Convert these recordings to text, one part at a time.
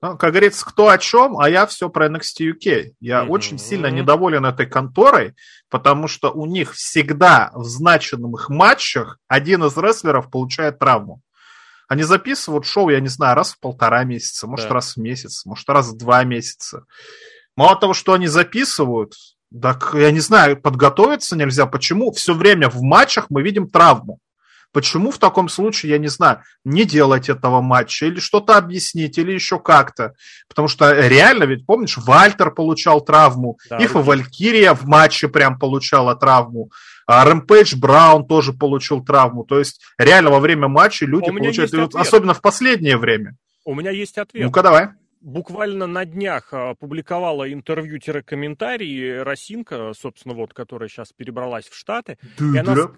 Ну, как говорится, кто о чем, а я все про NXT UK. Я mm-hmm. очень сильно недоволен этой конторой, потому что у них всегда в значенных матчах один из рестлеров получает травму. Они записывают шоу, я не знаю, раз в полтора месяца, может, да. раз в месяц, может, раз в два месяца. Мало того, что они записывают, так, я не знаю, подготовиться нельзя. Почему все время в матчах мы видим травму? Почему в таком случае, я не знаю, не делать этого матча или что-то объяснить, или еще как-то? Потому что реально, ведь помнишь, Вальтер получал травму, да, Ифа Валькирия в матче прям получала травму. А Рэмпейдж Браун тоже получил травму. То есть реально во время матча люди получают, особенно в последнее время. У меня есть ответ. Ну-ка давай буквально на днях опубликовала интервью-комментарий Росинка, собственно, вот, которая сейчас перебралась в Штаты. и она,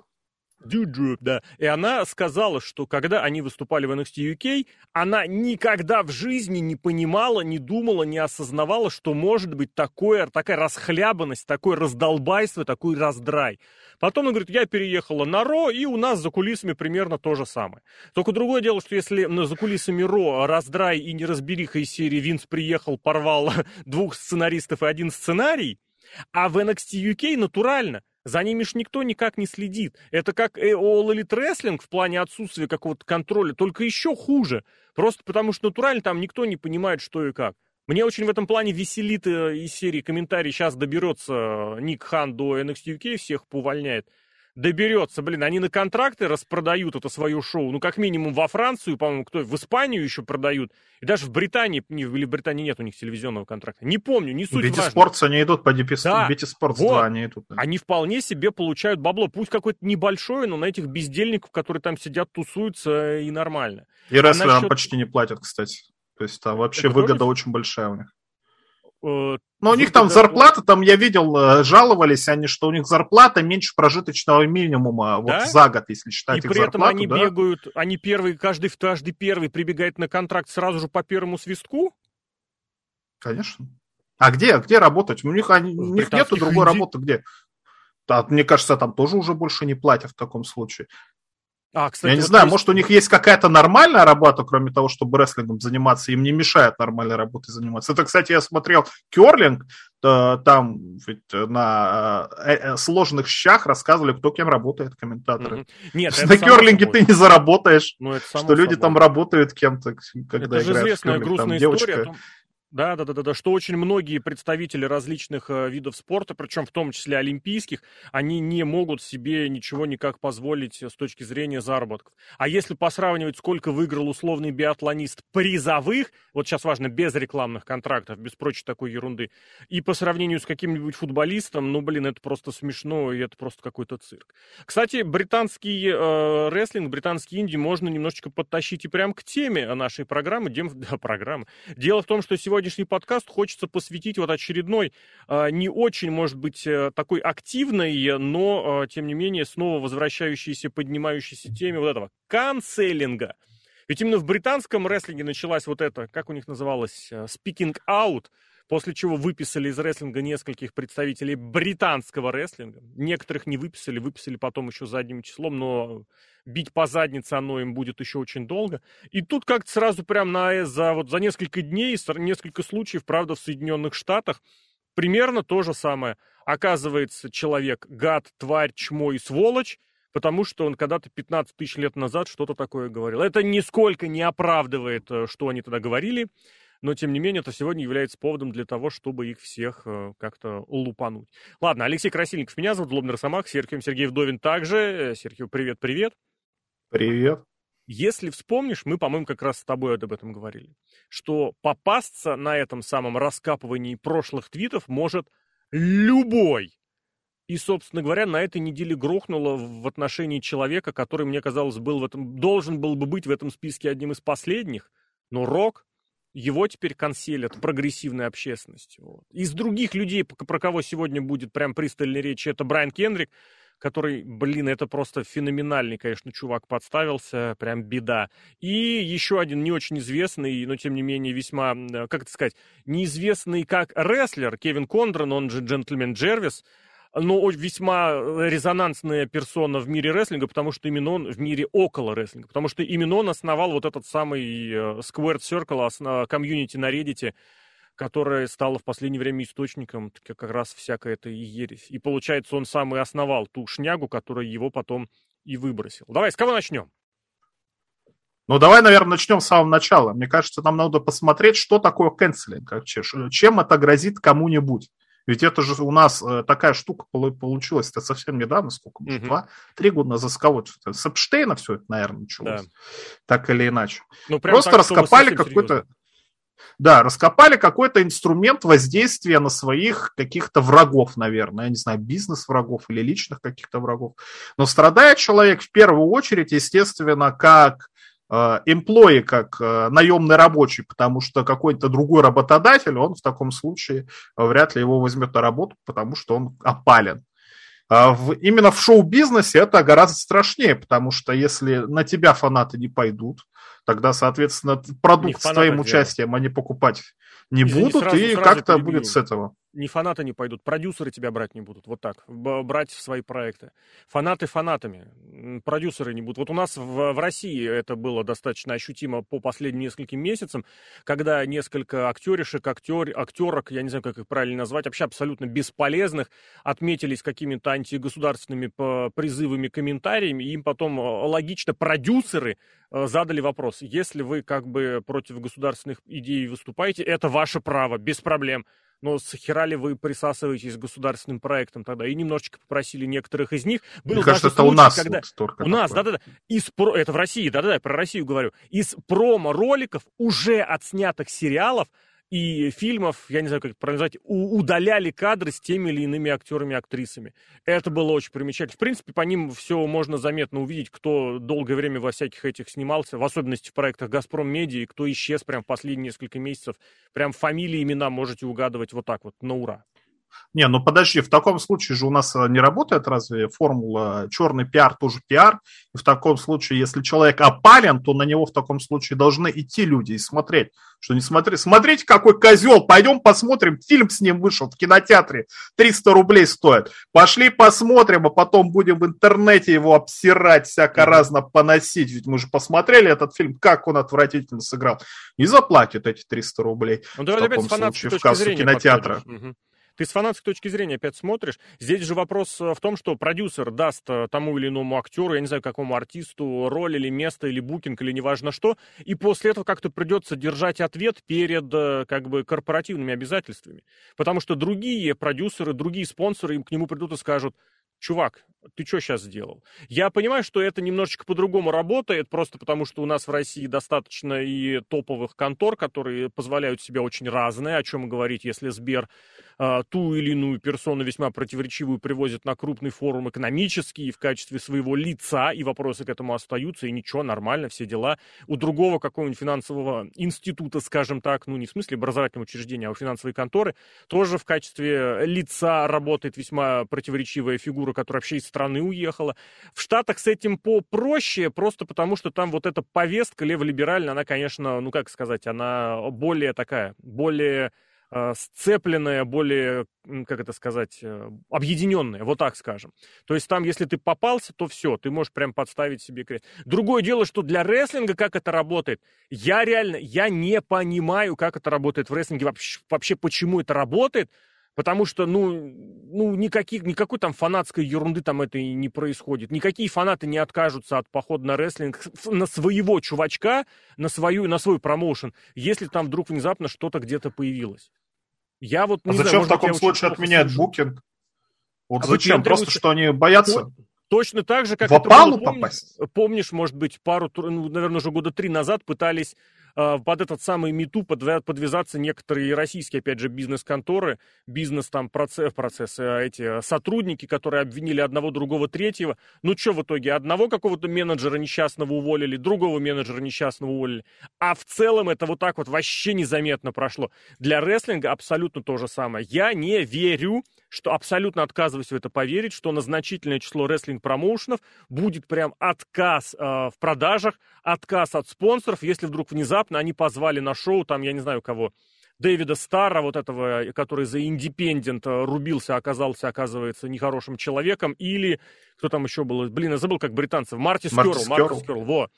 Дюджу, да. И она сказала, что когда они выступали в NXT UK, она никогда в жизни не понимала, не думала, не осознавала, что может быть такое, такая расхлябанность, такое раздолбайство, такой раздрай. Потом она говорит, я переехала на Ро, и у нас за кулисами примерно то же самое. Только другое дело, что если за кулисами Ро раздрай и неразбериха из серии Винс приехал, порвал двух сценаристов и один сценарий, а в NXT UK натурально за ними ж никто никак не следит. Это как All Elite Wrestling в плане отсутствия какого-то контроля, только еще хуже. Просто потому что натурально там никто не понимает, что и как. Мне очень в этом плане веселит э, из серии комментарий. Сейчас доберется э, Ник Хан до NXT UK, всех поувольняет доберется, блин, они на контракты распродают это свое шоу, ну, как минимум во Францию, по-моему, кто в Испанию еще продают, и даже в Британии, или в Британии нет у них телевизионного контракта, не помню, не суть Бити Спортс они идут по DP, да. Бити Спортс вот. 2 они идут. Да. Они вполне себе получают бабло, пусть какое-то небольшое, но на этих бездельников, которые там сидят, тусуются, и нормально. И а рестлерам насчет... почти не платят, кстати. То есть там вообще это выгода тоже? очень большая у них. Э, Но у них там зарплата, там я видел, э, жаловались они, что у них зарплата меньше прожиточного минимума да? вот за год, если считать И их при этом они да? бегают, они первый, каждый, каждый первый прибегает на контракт сразу же по первому свистку? Конечно. А где, где работать? У них, они, у них нету другой инди... работы, где? Да, мне кажется, там тоже уже больше не платят в таком случае. А, кстати, Я не вот знаю, есть... может, у них есть какая-то нормальная работа, кроме того, чтобы рестлингом заниматься, им не мешает нормальной работой заниматься. Это, кстати, я смотрел Керлинг, там ведь на э, э, сложных щах рассказывали, кто кем работает, комментаторы. Mm-hmm. Нет, на Керлинге ты не заработаешь, ну, что люди там работают кем-то, когда Это же известная грустная там, история девочка... о том, да, да, да, да, да, что очень многие представители различных э, видов спорта, причем в том числе олимпийских, они не могут себе ничего никак позволить с точки зрения заработков. А если посравнивать, сколько выиграл условный биатлонист призовых, вот сейчас важно, без рекламных контрактов, без прочей такой ерунды, и по сравнению с каким-нибудь футболистом, ну, блин, это просто смешно, и это просто какой-то цирк. Кстати, британский э, рестлинг, британский инди можно немножечко подтащить и прям к теме нашей программы, дем, да, программы. Дело в том, что сегодня сегодняшний подкаст хочется посвятить вот очередной, а, не очень, может быть, э, такой активной, но, а, тем не менее, снова возвращающейся, поднимающейся теме вот этого канцелинга. Ведь именно в британском рестлинге началась вот это, как у них называлось, э, speaking out, после чего выписали из рестлинга нескольких представителей британского рестлинга. Некоторых не выписали, выписали потом еще задним числом, но бить по заднице оно им будет еще очень долго. И тут как-то сразу прям на, за, вот, за несколько дней, несколько случаев, правда, в Соединенных Штатах, примерно то же самое. Оказывается, человек гад, тварь, чмо и сволочь, потому что он когда-то 15 тысяч лет назад что-то такое говорил. Это нисколько не оправдывает, э, что они тогда говорили, но, тем не менее, это сегодня является поводом для того, чтобы их всех э, как-то лупануть. Ладно, Алексей Красильников меня зовут, Злобный Росомах, Сергей Сергей Вдовин также. Э, Сергей, привет-привет. Привет. Если вспомнишь, мы, по-моему, как раз с тобой об этом говорили, что попасться на этом самом раскапывании прошлых твитов может любой. И, собственно говоря, на этой неделе грохнуло в отношении человека, который, мне казалось, был в этом, должен был бы быть в этом списке одним из последних, но Рок, его теперь конселят прогрессивной общественностью. Вот. Из других людей, про кого сегодня будет прям пристальная речь, это Брайан Кендрик, который, блин, это просто феноменальный, конечно, чувак подставился, прям беда. И еще один не очень известный, но тем не менее весьма, как это сказать, неизвестный как рестлер Кевин Кондрон, он же джентльмен Джервис, но весьма резонансная персона в мире рестлинга, потому что именно он в мире около рестлинга, потому что именно он основал вот этот самый э, Squared Circle, комьюнити на Reddit, которая стала в последнее время источником как раз всякой этой ересь. И получается, он сам и основал ту шнягу, которая его потом и выбросил. Давай, с кого начнем? Ну, давай, наверное, начнем с самого начала. Мне кажется, нам надо посмотреть, что такое канцелинг, чем это грозит кому-нибудь. Ведь это же у нас э, такая штука получилась это совсем недавно, сколько, может, два, три года назад, с кого С Эпштейна все это, наверное, началось. Да. Так или иначе. Ну, Просто так, раскопали какой-то... Да, раскопали какой-то инструмент воздействия на своих каких-то врагов, наверное, я не знаю, бизнес-врагов или личных каких-то врагов. Но страдает человек в первую очередь, естественно, как employee э, как э, наемный рабочий, потому что какой-то другой работодатель, он в таком случае вряд ли его возьмет на работу, потому что он опален. А в, именно в шоу-бизнесе это гораздо страшнее, потому что если на тебя фанаты не пойдут, тогда, соответственно, продукт с твоим участием они покупать не Извини, будут, и как-то будет с этого. Ни фанаты не пойдут, продюсеры тебя брать не будут, вот так, брать в свои проекты. Фанаты фанатами, продюсеры не будут. Вот у нас в, в России это было достаточно ощутимо по последним нескольким месяцам, когда несколько актеришек, актер, актерок, я не знаю, как их правильно назвать, вообще абсолютно бесполезных, отметились какими-то антигосударственными призывами, комментариями, и им потом э, логично продюсеры э, задали вопрос, если вы как бы против государственных идей выступаете, это ваше право, без проблем но с хера ли вы присасываетесь к государственным проектам тогда? И немножечко попросили некоторых из них. Был Мне кажется, это случай, у нас когда... вот У нас, да-да-да. Из про... Это в России, да-да-да, про Россию говорю. Из промо-роликов уже отснятых сериалов и фильмов, я не знаю, как это правильно назвать, удаляли кадры с теми или иными актерами и актрисами. Это было очень примечательно. В принципе, по ним все можно заметно увидеть, кто долгое время во всяких этих снимался, в особенности в проектах «Газпром Медиа», и кто исчез прям последние несколько месяцев. Прям фамилии, имена можете угадывать вот так вот, на ура. Не, ну подожди, в таком случае же у нас э, не работает разве формула черный пиар тоже пиар? И в таком случае, если человек опален, то на него в таком случае должны идти люди и смотреть. Что не смотри, смотрите, какой козел, пойдем посмотрим, фильм с ним вышел в кинотеатре, 300 рублей стоит. Пошли посмотрим, а потом будем в интернете его обсирать, всяко разно поносить. Ведь мы же посмотрели этот фильм, как он отвратительно сыграл. И заплатит эти 300 рублей. Ну, в таком случае в кассу кинотеатра. Угу. Ты с фанатской точки зрения опять смотришь. Здесь же вопрос э, в том, что продюсер даст э, тому или иному актеру, я не знаю, какому артисту, роль или место, или букинг, или неважно что, и после этого как-то придется держать ответ перед э, как бы корпоративными обязательствами. Потому что другие продюсеры, другие спонсоры им к нему придут и скажут, чувак, ты что сейчас сделал? Я понимаю, что это немножечко по-другому работает, просто потому что у нас в России достаточно и топовых контор, которые позволяют себе очень разное, о чем говорить, если Сбер э, ту или иную персону весьма противоречивую привозит на крупный форум экономический в качестве своего лица, и вопросы к этому остаются, и ничего, нормально, все дела. У другого какого-нибудь финансового института, скажем так, ну не в смысле образовательного учреждения, а у финансовой конторы, тоже в качестве лица работает весьма противоречивая фигура, которая вообще из страны уехала. В Штатах с этим попроще, просто потому что там вот эта повестка леволиберальная, она, конечно, ну как сказать, она более такая, более Э, сцепленная, более, как это сказать, э, объединенная, вот так скажем. То есть там, если ты попался, то все, ты можешь прям подставить себе крест. Другое дело, что для рестлинга как это работает, я реально, я не понимаю, как это работает в рестлинге, вообще, вообще почему это работает, Потому что, ну, ну никаких, никакой там фанатской ерунды там это и не происходит. Никакие фанаты не откажутся от похода на рестлинг на своего чувачка, на, свою, на свой промоушен, если там вдруг внезапно что-то где-то появилось. Я вот не а зачем знаю, в таком случае отменять букинг? Вот а зачем? Просто что они боятся? Точно так же, как в опалу было, попасть? Помнишь, может быть, пару, ну, наверное, уже года три назад пытались под этот самый МИТУ подвязаться некоторые российские, опять же, бизнес-конторы, бизнес там процесс, процессы, а эти сотрудники, которые обвинили одного, другого, третьего. Ну что в итоге? Одного какого-то менеджера несчастного уволили, другого менеджера несчастного уволили. А в целом это вот так вот вообще незаметно прошло. Для рестлинга абсолютно то же самое. Я не верю, что абсолютно отказываюсь в это поверить, что на значительное число рестлинг-промоушенов будет прям отказ э, в продажах, отказ от спонсоров, если вдруг внезапно они позвали на шоу, там, я не знаю кого, Дэвида Старра, вот этого, который за Индепендент рубился, оказался, оказывается, нехорошим человеком, или кто там еще был, блин, я забыл, как британцев, Марти Скерл, Марти Скерл, во,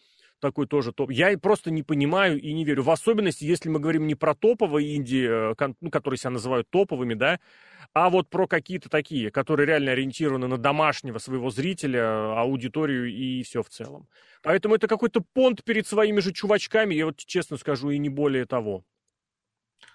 такой тоже топ. Я просто не понимаю и не верю. В особенности, если мы говорим не про топовые инди, э, ну, которые себя называют топовыми, да, а вот про какие-то такие, которые реально ориентированы на домашнего своего зрителя, аудиторию и все в целом. Поэтому это какой-то понт перед своими же чувачками, я вот честно скажу, и не более того.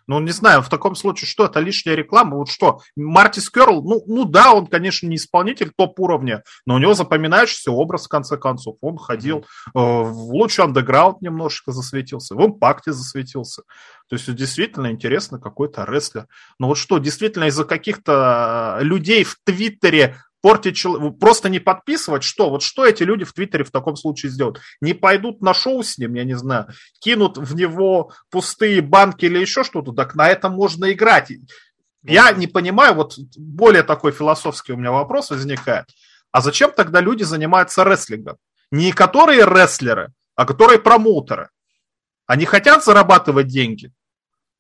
Ну, не знаю, в таком случае, что это лишняя реклама? Вот что, Марти Скерл, ну, ну да, он, конечно, не исполнитель топ-уровня, но у него запоминающийся образ, в конце концов. Он ходил mm-hmm. э, в лучший андеграунд немножечко засветился, в импакте засветился. То есть действительно интересно какой-то рестлер. Но вот что, действительно из-за каких-то людей в Твиттере портить просто не подписывать, что? Вот что эти люди в Твиттере в таком случае сделают? Не пойдут на шоу с ним, я не знаю, кинут в него пустые банки или еще что-то, так на этом можно играть. Я не понимаю, вот более такой философский у меня вопрос возникает. А зачем тогда люди занимаются рестлингом? Не которые рестлеры, а которые промоутеры. Они хотят зарабатывать деньги?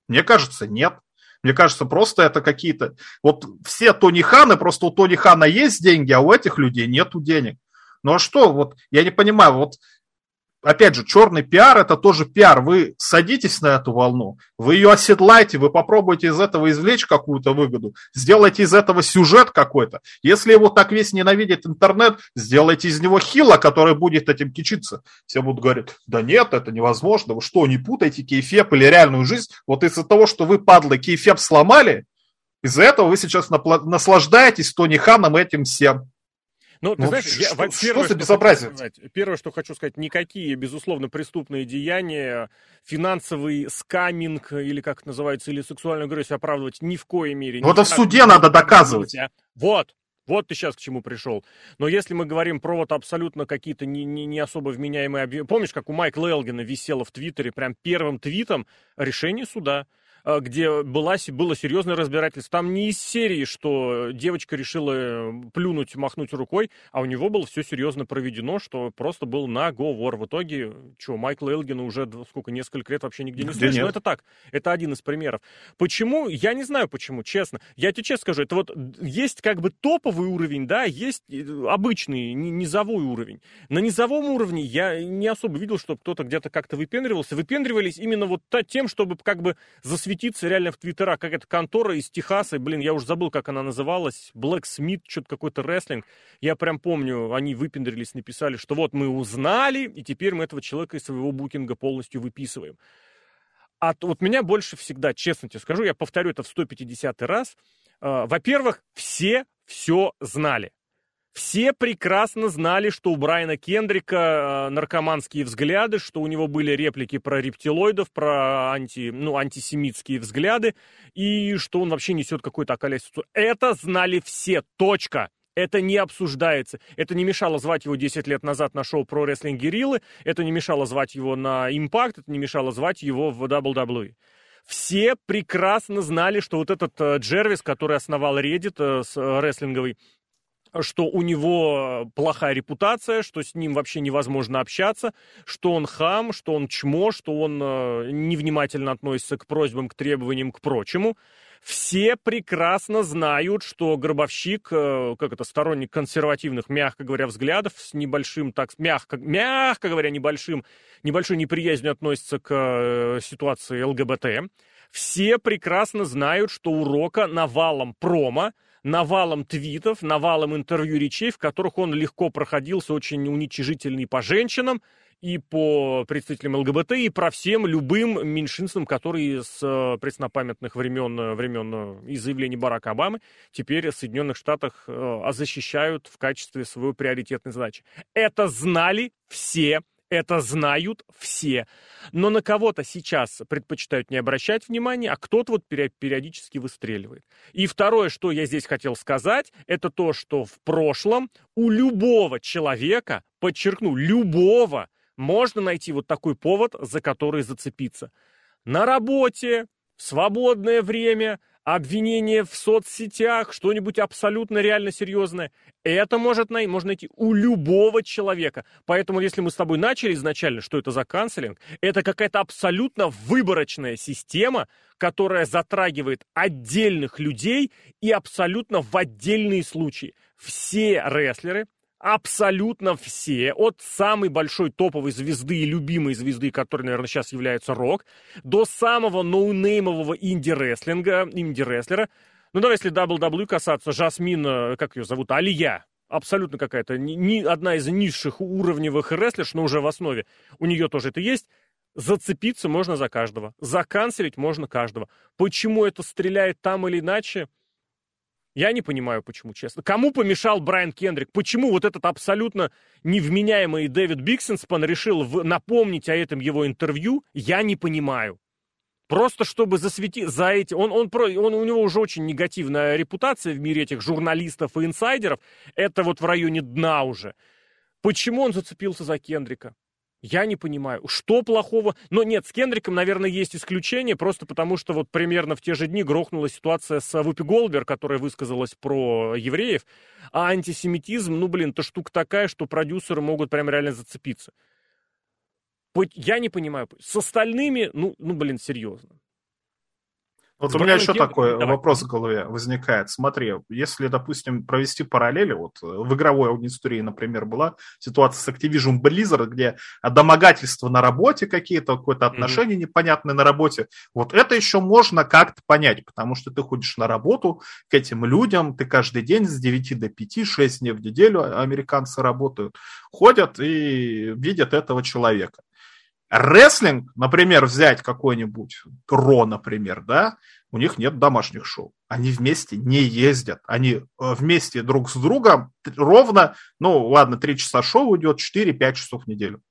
Мне кажется, нет. Мне кажется, просто это какие-то... Вот все Тони Ханы, просто у Тони Хана есть деньги, а у этих людей нету денег. Ну а что, вот я не понимаю, вот опять же, черный пиар это тоже пиар. Вы садитесь на эту волну, вы ее оседлаете, вы попробуете из этого извлечь какую-то выгоду, сделайте из этого сюжет какой-то. Если его так весь ненавидит интернет, сделайте из него хила, который будет этим кичиться. Все будут говорить, да нет, это невозможно, вы что, не путайте кейфеп или реальную жизнь? Вот из-за того, что вы, падлы, кейфеп сломали, из-за этого вы сейчас наслаждаетесь Тони Ханом этим всем. Ну, ты ну, знаешь, что, я, первое, что за безобразие? Сказать, первое, что хочу сказать, никакие, безусловно, преступные деяния, финансовый скаминг, или как это называется, или сексуальную агрессию оправдывать ни в коей мере. Вот это в суде надо доказывать. Вот, вот ты сейчас к чему пришел. Но если мы говорим про вот абсолютно какие-то не, не, не особо вменяемые объемы... Помнишь, как у Майкла Элгина висело в Твиттере прям первым твитом решение суда? А, где была, было серьезное разбирательство. Там не из серии, что девочка решила э, плюнуть, махнуть рукой, а у него было все серьезно проведено, что просто был наговор. В итоге, что, Майкла Элгина уже сколько, несколько лет вообще нигде не слышно. Но это так, это один из примеров. Почему? Я не знаю почему, честно. Я тебе честно скажу, это вот есть как бы топовый уровень, да, есть э, обычный, низовой уровень. На низовом уровне я не особо видел, чтобы кто-то где-то как-то выпендривался. Выпендривались именно вот тем, чтобы как бы засветить светиться реально в твиттерах, как эта контора из Техаса, блин, я уже забыл, как она называлась, Black Smith, что-то какой-то рестлинг. Я прям помню, они выпендрились, написали, что вот мы узнали, и теперь мы этого человека из своего букинга полностью выписываем. А вот меня больше всегда, честно тебе скажу, я повторю это в 150 раз, э, во-первых, все все знали. Все прекрасно знали, что у Брайана Кендрика э, наркоманские взгляды, что у него были реплики про рептилоидов, про анти, ну, антисемитские взгляды, и что он вообще несет какую-то околесицу. Это знали все, точка. Это не обсуждается. Это не мешало звать его 10 лет назад на шоу про рестлинг Гериллы, это не мешало звать его на Impact, это не мешало звать его в WWE. Все прекрасно знали, что вот этот э, Джервис, который основал Reddit э, с рестлинговый, что у него плохая репутация, что с ним вообще невозможно общаться, что он хам, что он чмо, что он э, невнимательно относится к просьбам, к требованиям, к прочему. Все прекрасно знают, что Гробовщик, э, как это, сторонник консервативных, мягко говоря, взглядов, с небольшим, так, мягко, мягко говоря, небольшим, небольшой неприязнью относится к э, ситуации ЛГБТ. Все прекрасно знают, что у Рока навалом промо, навалом твитов, навалом интервью речей, в которых он легко проходился очень уничижительный по женщинам и по представителям ЛГБТ, и про всем любым меньшинствам, которые с э, преснопамятных времен, времен э, и заявлений Барака Обамы теперь в Соединенных Штатах э, защищают в качестве своей приоритетной задачи. Это знали все это знают все. Но на кого-то сейчас предпочитают не обращать внимания, а кто-то вот периодически выстреливает. И второе, что я здесь хотел сказать, это то, что в прошлом у любого человека, подчеркну, любого, можно найти вот такой повод, за который зацепиться. На работе, в свободное время, обвинение в соцсетях, что-нибудь абсолютно реально серьезное. Это может най- можно найти у любого человека. Поэтому, если мы с тобой начали изначально, что это за канцелинг, это какая-то абсолютно выборочная система, которая затрагивает отдельных людей и абсолютно в отдельные случаи. Все рестлеры, абсолютно все, от самой большой топовой звезды и любимой звезды, которой, наверное, сейчас является Рок, до самого ноунеймового инди-рестлинга, инди-рестлера. Ну, давай, если WWE касаться, Жасмин, э, как ее зовут, Алия, абсолютно какая-то, ни, одна из низших уровневых рестлерш, но уже в основе, у нее тоже это есть. Зацепиться можно за каждого, заканцелить можно каждого. Почему это стреляет там или иначе, я не понимаю, почему, честно. Кому помешал Брайан Кендрик? Почему вот этот абсолютно невменяемый Дэвид Биксенспан решил в... напомнить о этом его интервью? Я не понимаю. Просто чтобы засветить за эти... Он, он, он, у него уже очень негативная репутация в мире этих журналистов и инсайдеров. Это вот в районе дна уже. Почему он зацепился за Кендрика? Я не понимаю, что плохого. Но нет, с Кендриком, наверное, есть исключение, просто потому что вот примерно в те же дни грохнула ситуация с Вупи Голбер, которая высказалась про евреев. А антисемитизм, ну, блин, это штука такая, что продюсеры могут прям реально зацепиться. Я не понимаю. С остальными, ну, ну блин, серьезно. Вот у меня еще тем... такой Давай. вопрос в голове возникает. Смотри, если, допустим, провести параллели, вот в игровой аудитории, например, была ситуация с Activision Blizzard, где домогательства на работе какие-то, какое-то отношение mm-hmm. непонятное на работе, вот это еще можно как-то понять, потому что ты ходишь на работу к этим людям, ты каждый день с 9 до 5, 6 дней в неделю американцы работают, ходят и видят этого человека. Рестлинг, например, взять какой-нибудь Ро, например, да, у них нет домашних шоу. Они вместе не ездят. Они э, вместе друг с другом ровно, ну ладно, 3 часа шоу идет, 4-5 часов в неделю.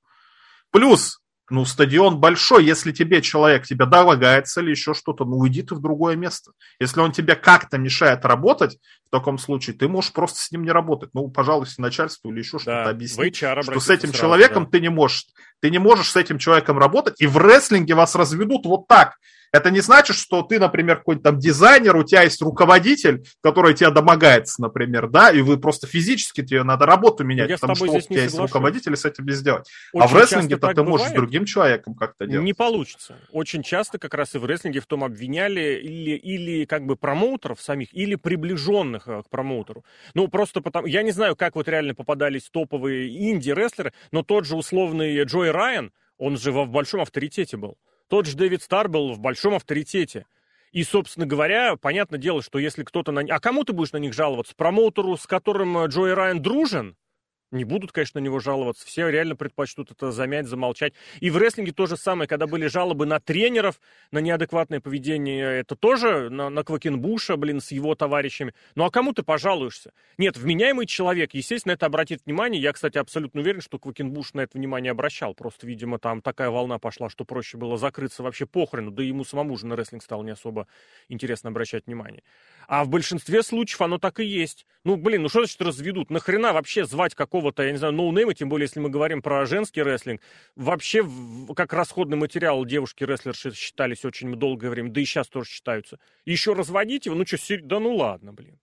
Плюс ну, стадион большой, если тебе человек, тебе долагается или еще что-то, ну, уйди ты в другое место. Если он тебе как-то мешает работать, в таком случае ты можешь просто с ним не работать. Ну, пожалуйста, начальству или еще что-то да, объяснить, что с этим сразу, человеком да. ты не можешь. Ты не можешь с этим человеком работать, и в рестлинге вас разведут вот так. Это не значит, что ты, например, какой-то там дизайнер, у тебя есть руководитель, который тебя домогается, например, да, и вы просто физически тебе надо работу менять, Я потому что у тебя есть руководитель, и с этим не сделать. Очень а в рестлинге-то ты можешь с другим человеком как-то делать. Не получится. Очень часто как раз и в рестлинге в том обвиняли или, или как бы промоутеров самих, или приближенных э, к промоутеру. Ну, просто потому... Я не знаю, как вот реально попадались топовые инди-рестлеры, но тот же условный Джой Райан, он же в большом авторитете был. Тот же Дэвид Стар был в большом авторитете. И, собственно говоря, понятное дело, что если кто-то на... А кому ты будешь на них жаловаться? Промоутеру, с которым э, Джой Райан дружен? Не будут, конечно, на него жаловаться. Все реально предпочтут это замять, замолчать. И в рестлинге то же самое, когда были жалобы на тренеров, на неадекватное поведение, это тоже на, на Квакенбуша, блин, с его товарищами. Ну а кому ты пожалуешься? Нет, вменяемый человек, естественно, это обратит внимание. Я, кстати, абсолютно уверен, что Квакенбуш на это внимание обращал. Просто, видимо, там такая волна пошла, что проще было закрыться вообще похрену. Да ему самому же на рестлинг стало не особо интересно обращать внимание. А в большинстве случаев оно так и есть. Ну, блин, ну что значит разведут? Нахрена вообще звать какого-то, я не знаю, ноунейма, тем более, если мы говорим про женский рестлинг. Вообще, как расходный материал девушки-рестлерши считались очень долгое время, да и сейчас тоже считаются. Еще разводить его? Ну что, да ну ладно, блин.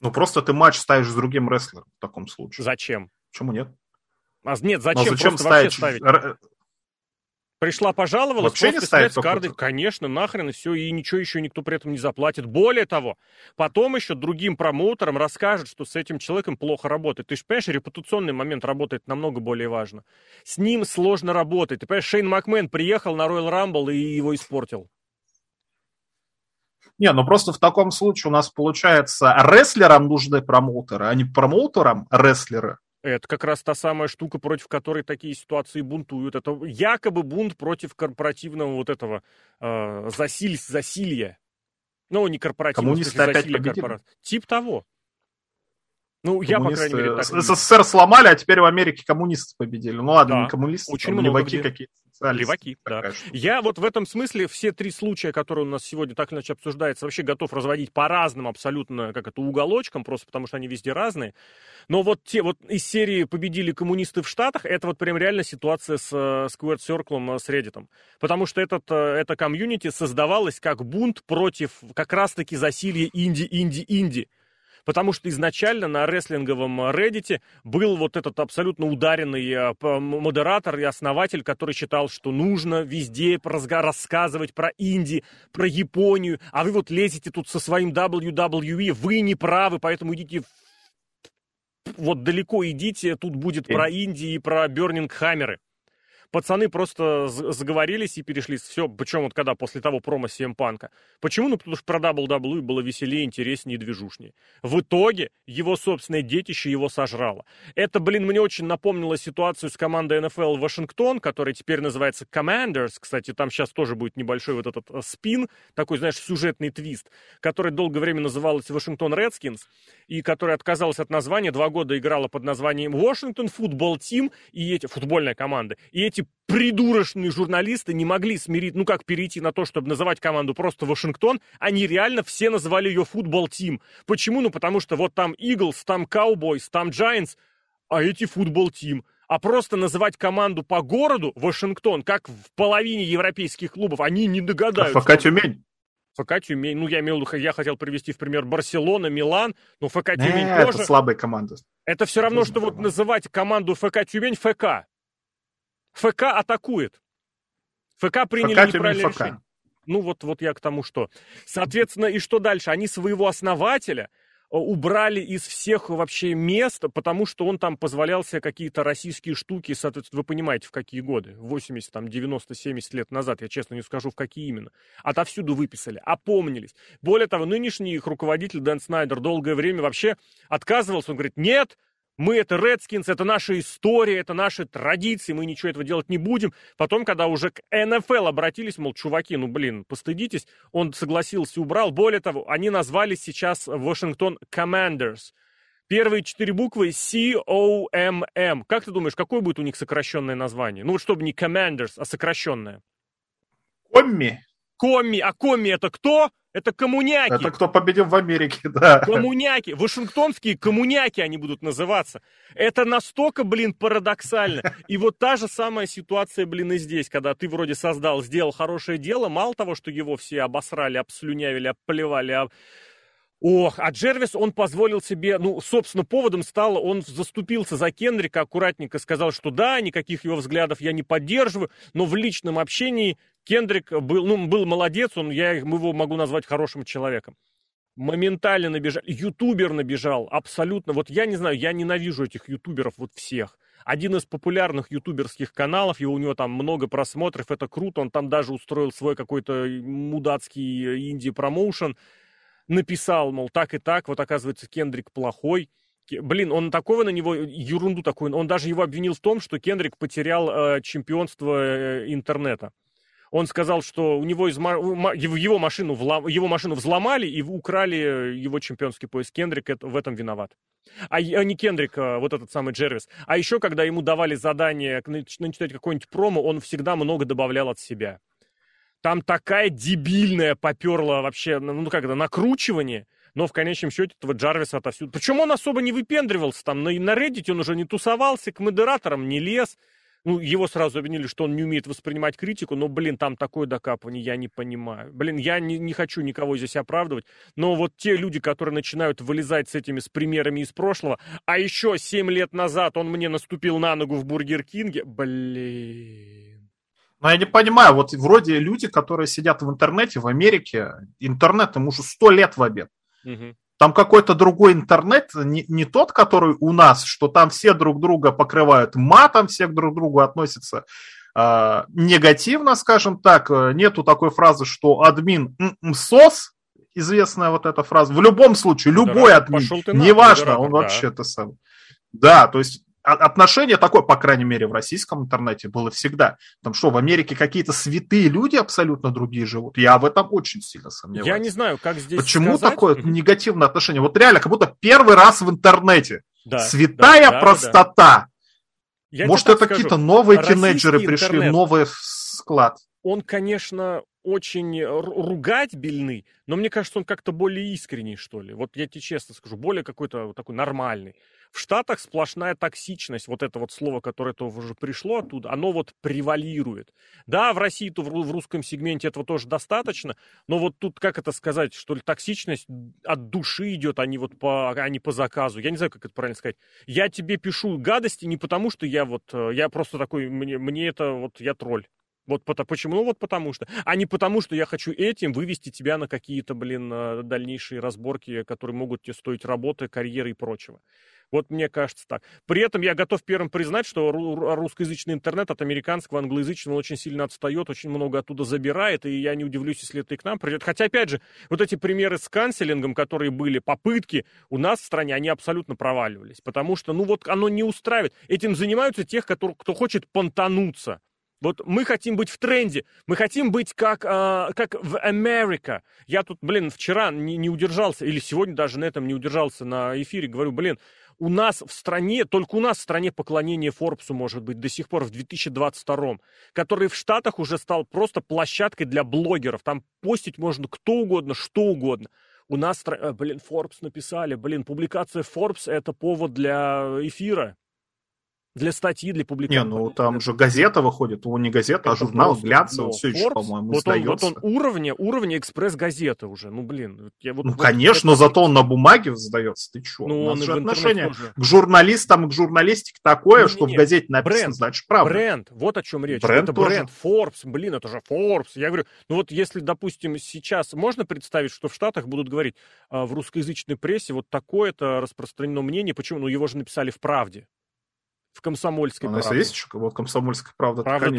Ну, просто ты матч ставишь с другим рестлером в таком случае. Зачем? Почему нет? А, нет, зачем? Но зачем ставить, ставить? Пришла, пожаловалась, Вообще просто снять с карты. Конечно, нахрен, и все, и ничего еще никто при этом не заплатит. Более того, потом еще другим промоутерам расскажут, что с этим человеком плохо работает. Ты же понимаешь, репутационный момент работает намного более важно. С ним сложно работать. Ты понимаешь, Шейн Макмен приехал на Royal Rumble и его испортил. Не, ну просто в таком случае у нас получается рестлерам нужны промоутеры, а не промоутерам рестлеры. Это как раз та самая штука, против которой такие ситуации бунтуют. Это якобы бунт против корпоративного вот этого э, засиль, засилья. Ну, не корпоративного, Коммунисты опять победили? Корпора... Тип того. Ну, я, по крайней мере, так СССР сломали, а теперь в Америке коммунисты победили. Ну ладно, да, не коммунисты, очень там, много леваки какие-то. Леваки, да. Я вот в этом смысле все три случая, которые у нас сегодня так иначе обсуждаются, вообще готов разводить по разным абсолютно, как это, уголочкам, просто потому что они везде разные. Но вот те вот из серии «Победили коммунисты в Штатах», это вот прям реально ситуация с uh, Squared Circle, с Reddit. Потому что этот, uh, эта комьюнити создавалась как бунт против как раз-таки засилья инди, инди, инди. Потому что изначально на рестлинговом Reddit был вот этот абсолютно ударенный э, модератор и основатель, который считал, что нужно везде рассказывать про Инди, про Японию, а вы вот лезете тут со своим WWE, вы не правы, поэтому идите вот далеко идите, тут будет про Индии и про Бернинг Хаммеры пацаны просто заговорились и перешли. Все, причем вот когда после того промо CM Панка. Почему? Ну, потому что про WWE было веселее, интереснее и движушнее. В итоге его собственное детище его сожрало. Это, блин, мне очень напомнило ситуацию с командой NFL Вашингтон, которая теперь называется Commanders. Кстати, там сейчас тоже будет небольшой вот этот э, спин, такой, знаешь, сюжетный твист, который долгое время называлась Вашингтон Редскинс, и которая отказалась от названия, два года играла под названием Washington Football Team, и эти, футбольная команда, и эти эти придурочные журналисты не могли смирить, ну как перейти на то, чтобы называть команду просто Вашингтон, они реально все называли ее футбол тим. Почему? Ну потому что вот там Eagles, там Cowboys, там Giants, а эти футбол тим. А просто называть команду по городу Вашингтон, как в половине европейских клубов, они не догадаются. А ФК Тюмень? ФК Тюмень, ну, я имел я хотел привести в пример Барселона, Милан, но ФК Тюмень э, тоже. Это слабая команда. Это все равно, что вот называть команду ФК Тюмень ФК. ФК атакует. ФК приняли ФК, неправильное ФК. решение. Ну вот, вот я к тому, что. Соответственно, и что дальше? Они своего основателя э, убрали из всех вообще мест, потому что он там позволял себе какие-то российские штуки, соответственно, вы понимаете, в какие годы, 80, там, 90, 70 лет назад, я честно не скажу, в какие именно. Отовсюду выписали, опомнились. Более того, нынешний их руководитель Дэн Снайдер долгое время вообще отказывался, он говорит, нет, мы это Redskins, это наша история, это наши традиции, мы ничего этого делать не будем. Потом, когда уже к НФЛ обратились, мол, чуваки, ну, блин, постыдитесь, он согласился, убрал. Более того, они назвали сейчас Вашингтон Commanders. Первые четыре буквы C-O-M-M. Как ты думаешь, какое будет у них сокращенное название? Ну, вот чтобы не Commanders, а сокращенное. Комми. Комми. А комми это кто? Это коммуняки. Это кто победил в Америке, да. Коммуняки. Вашингтонские коммуняки они будут называться. Это настолько, блин, парадоксально. И вот та же самая ситуация, блин, и здесь, когда ты вроде создал, сделал хорошее дело, мало того, что его все обосрали, обслюнявили, обплевали, об... Ох, а Джервис, он позволил себе, ну, собственно, поводом стало, он заступился за Кендрика, аккуратненько сказал, что да, никаких его взглядов я не поддерживаю, но в личном общении Кендрик был, ну, был молодец, он, я его могу назвать хорошим человеком. Моментально набежал, ютубер набежал, абсолютно, вот я не знаю, я ненавижу этих ютуберов вот всех. Один из популярных ютуберских каналов, и у него там много просмотров, это круто, он там даже устроил свой какой-то мудацкий инди-промоушен, написал, мол, так и так, вот оказывается Кендрик плохой. Блин, он такого на него, ерунду такую, он даже его обвинил в том, что Кендрик потерял э, чемпионство э, интернета. Он сказал, что у него из его машину, его машину взломали и украли его чемпионский пояс. Кендрик в этом виноват. А, а не Кендрик, а вот этот самый Джервис. А еще, когда ему давали задание начитать какой-нибудь промо, он всегда много добавлял от себя. Там такая дебильная поперла вообще, ну как это, накручивание. Но в конечном счете этого Джарвиса отовсюду. Причем он особо не выпендривался там. На, на Reddit он уже не тусовался, к модераторам не лез. Ну, его сразу обвинили, что он не умеет воспринимать критику, но, блин, там такое докапывание, я не понимаю. Блин, я не, не хочу никого здесь оправдывать, но вот те люди, которые начинают вылезать с этими, с примерами из прошлого, а еще 7 лет назад он мне наступил на ногу в Бургер Кинге, блин. Но я не понимаю, вот вроде люди, которые сидят в интернете в Америке, интернет им уже сто лет в обед. Угу. Там какой-то другой интернет, не, не тот, который у нас, что там все друг друга покрывают матом, все друг к другу относятся э, негативно, скажем так. Нету такой фразы, что админ сос, известная вот эта фраза. В любом случае, любой да, админ, неважно, он да. вообще это сам. Да, то есть отношение такое, по крайней мере, в российском интернете было всегда. Там что, в Америке какие-то святые люди абсолютно другие живут? Я в этом очень сильно сомневаюсь. Я не знаю, как здесь Почему сказать? такое негативное отношение? Вот реально, как будто первый раз в интернете. Да, Святая да, простота. Да, да. Может, это какие-то новые тинейджеры пришли, интернет, новый склад. Он, конечно, очень ругательный, но мне кажется, он как-то более искренний, что ли. Вот я тебе честно скажу, более какой-то вот такой нормальный. В Штатах сплошная токсичность, вот это вот слово, которое то уже пришло оттуда, оно вот превалирует. Да, в России, то в русском сегменте этого тоже достаточно, но вот тут, как это сказать, что ли, токсичность от души идет, а не вот по, а не по заказу. Я не знаю, как это правильно сказать. Я тебе пишу гадости не потому, что я вот, э, я просто такой, мне, мне это вот, я тролль. Вот потому, почему? Ну вот потому что. А не потому, что я хочу этим вывести тебя на какие-то, блин, э, дальнейшие разборки, которые могут тебе стоить работы, карьеры и прочего. Вот мне кажется так. При этом я готов первым признать, что русскоязычный интернет от американского, англоязычного очень сильно отстает, очень много оттуда забирает, и я не удивлюсь, если это и к нам придет. Хотя, опять же, вот эти примеры с канцелингом, которые были, попытки у нас в стране, они абсолютно проваливались, потому что, ну вот, оно не устраивает. Этим занимаются тех, которые, кто хочет понтануться. Вот мы хотим быть в тренде, мы хотим быть как, э, как в Америка. Я тут, блин, вчера не, не удержался, или сегодня даже на этом не удержался на эфире, говорю, блин, у нас в стране, только у нас в стране поклонение Форбсу может быть до сих пор в 2022, который в Штатах уже стал просто площадкой для блогеров. Там постить можно кто угодно, что угодно. У нас, э, блин, Forbes написали, блин, публикация Forbes это повод для эфира. Для статьи, для публикации. Не, ну там же газета выходит, у не газета, а журнал глянцевый, вот, все еще, по-моему, вот он, вот он уровня, уровня экспресс-газеты уже, ну блин. Я вот, ну вот, конечно, но зато он на бумаге сдается, ты че? Ну, у нас же отношение к журналистам, к журналистике такое, не, что не, не. в газете написано, бренд, значит правда. Бренд, вот о чем речь. Бренд это тоже. бренд, Forbes, блин, это же Forbes. Я говорю, ну вот если, допустим, сейчас можно представить, что в Штатах будут говорить а, в русскоязычной прессе вот такое-то распространено мнение, почему? Ну его же написали в «Правде» в комсомольской У нас правде. есть еще вот комсомольская правда. Правда.ру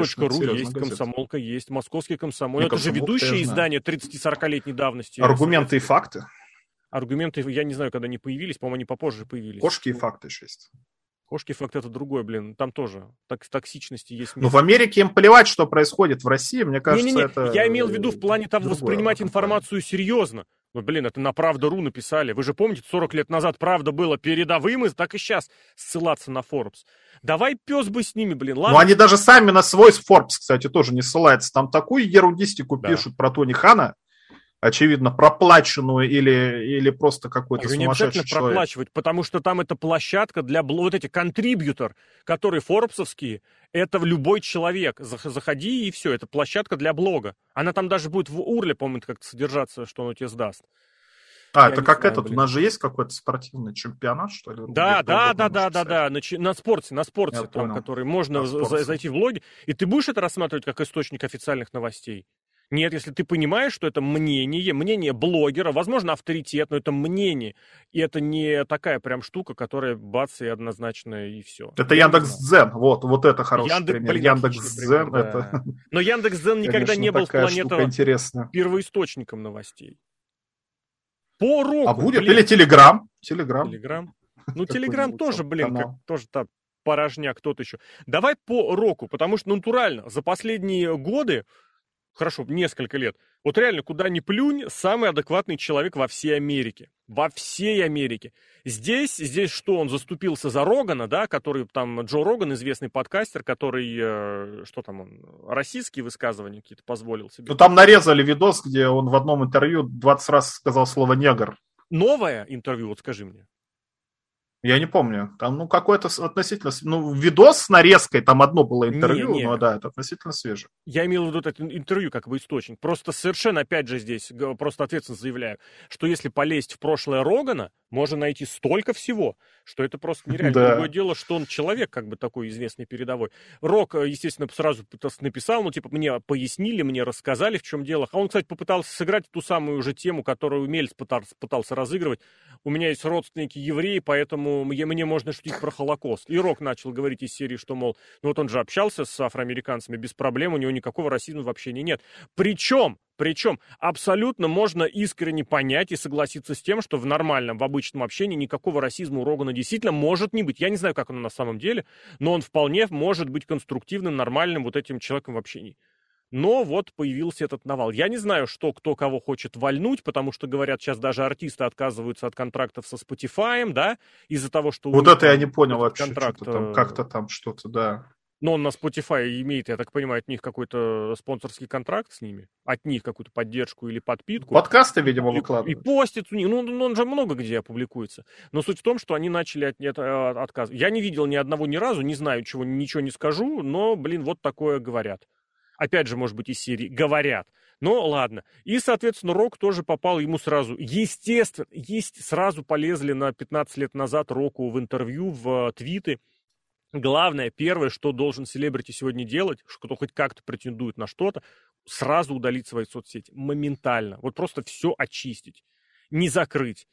есть, комсомолка есть, московский комсомол. Это же ведущее издание 30-40-летней давности. Аргументы и факты. Аргументы, я не знаю, когда они появились, по-моему, они попозже появились. Кошки и факты еще есть. Кошки факт это другой, блин. Там тоже так, токсичности есть. Ну, в Америке им плевать, что происходит в России. Мне кажется, не, не, не. это... Я имел в виду в плане того, воспринимать информацию серьезно. Ну, блин, это на Правда.ру написали. Вы же помните, 40 лет назад Правда было передовым, и так и сейчас ссылаться на Forbes. Давай пес бы с ними, блин, ладно? Ну, они даже сами на свой Forbes, кстати, тоже не ссылаются. Там такую ерундистику да. пишут про Тони Хана, очевидно, проплаченную или, или просто какой-то Ее сумасшедший не человек. проплачивать, потому что там это площадка для вот эти контрибьютор, которые форбсовские, это любой человек. Заходи и все, это площадка для блога. Она там даже будет в урле, по-моему, как-то содержаться, что он тебе сдаст. А, Я это как знаю, этот, блин. у нас же есть какой-то спортивный чемпионат, что ли? Да, да, да, да, да, да, на, на спорте, на спорте, там, который можно за, зайти в блоге, и ты будешь это рассматривать как источник официальных новостей? Нет, если ты понимаешь, что это мнение, мнение блогера, возможно, авторитет, но это мнение. И это не такая прям штука, которая бац и однозначно и все. Это Яндекс.Дзен, вот, вот это хороший Яндекс, пример. Яндекс.Дзен, да. это... Но Яндекс.Дзен никогда не был в планете первоисточником новостей. По року, А будет? Блин. Или Телеграм? Телеграм. Телеграм. Ну, Телеграм тоже, блин, как, тоже там порожняк, кто-то еще. Давай по року, потому что, ну, натурально, за последние годы хорошо, несколько лет. Вот реально, куда ни плюнь, самый адекватный человек во всей Америке. Во всей Америке. Здесь, здесь что, он заступился за Рогана, да, который там, Джо Роган, известный подкастер, который, э, что там он, российские высказывания какие-то позволил себе. Ну, там нарезали видос, где он в одном интервью 20 раз сказал слово «негр». Новое интервью, вот скажи мне. Я не помню. Там, ну, какой-то относительно... Ну, видос с нарезкой, там одно было интервью, не, не. но да, это относительно свежее. Я имел в виду это интервью как бы источник. Просто совершенно, опять же, здесь просто ответственно заявляю, что если полезть в прошлое Рогана, можно найти столько всего, что это просто нереально. Да. Другое дело, что он человек как бы такой известный передовой. Рок, э, естественно, сразу написал, ну, типа, мне пояснили, мне рассказали, в чем дело. А он, кстати, попытался сыграть ту самую же тему, которую пытался, пытался разыгрывать. У меня есть родственники евреи, поэтому поэтому мне, мне можно шутить про Холокост. И Рок начал говорить из серии, что, мол, ну вот он же общался с афроамериканцами без проблем, у него никакого расизма в общении нет. Причем причем абсолютно можно искренне понять и согласиться с тем, что в нормальном, в обычном общении никакого расизма у Рогана действительно может не быть. Я не знаю, как он на самом деле, но он вполне может быть конструктивным, нормальным вот этим человеком в общении. Но вот появился этот навал. Я не знаю, что кто кого хочет вальнуть, потому что, говорят, сейчас даже артисты отказываются от контрактов со Spotify, да, из-за того, что... Вот это я не понял вообще, контракт... там, как-то там что-то, да. Но он на Spotify имеет, я так понимаю, от них какой-то спонсорский контракт с ними, от них какую-то поддержку или подпитку. Подкасты, видимо, выкладывают. И, и постит у них, ну, ну, он же много где опубликуется. Но суть в том, что они начали от, от, от отказа. Я не видел ни одного ни разу, не знаю, чего, ничего не скажу, но, блин, вот такое говорят. Опять же, может быть, из серии «говорят». Но ладно. И, соответственно, Рок тоже попал ему сразу. Естественно, есть, сразу полезли на 15 лет назад Року в интервью, в твиты, Главное, первое, что должен селебрити сегодня делать, кто хоть как-то претендует на что-то, сразу удалить свои соцсети. Моментально. Вот просто все очистить. Не закрыть.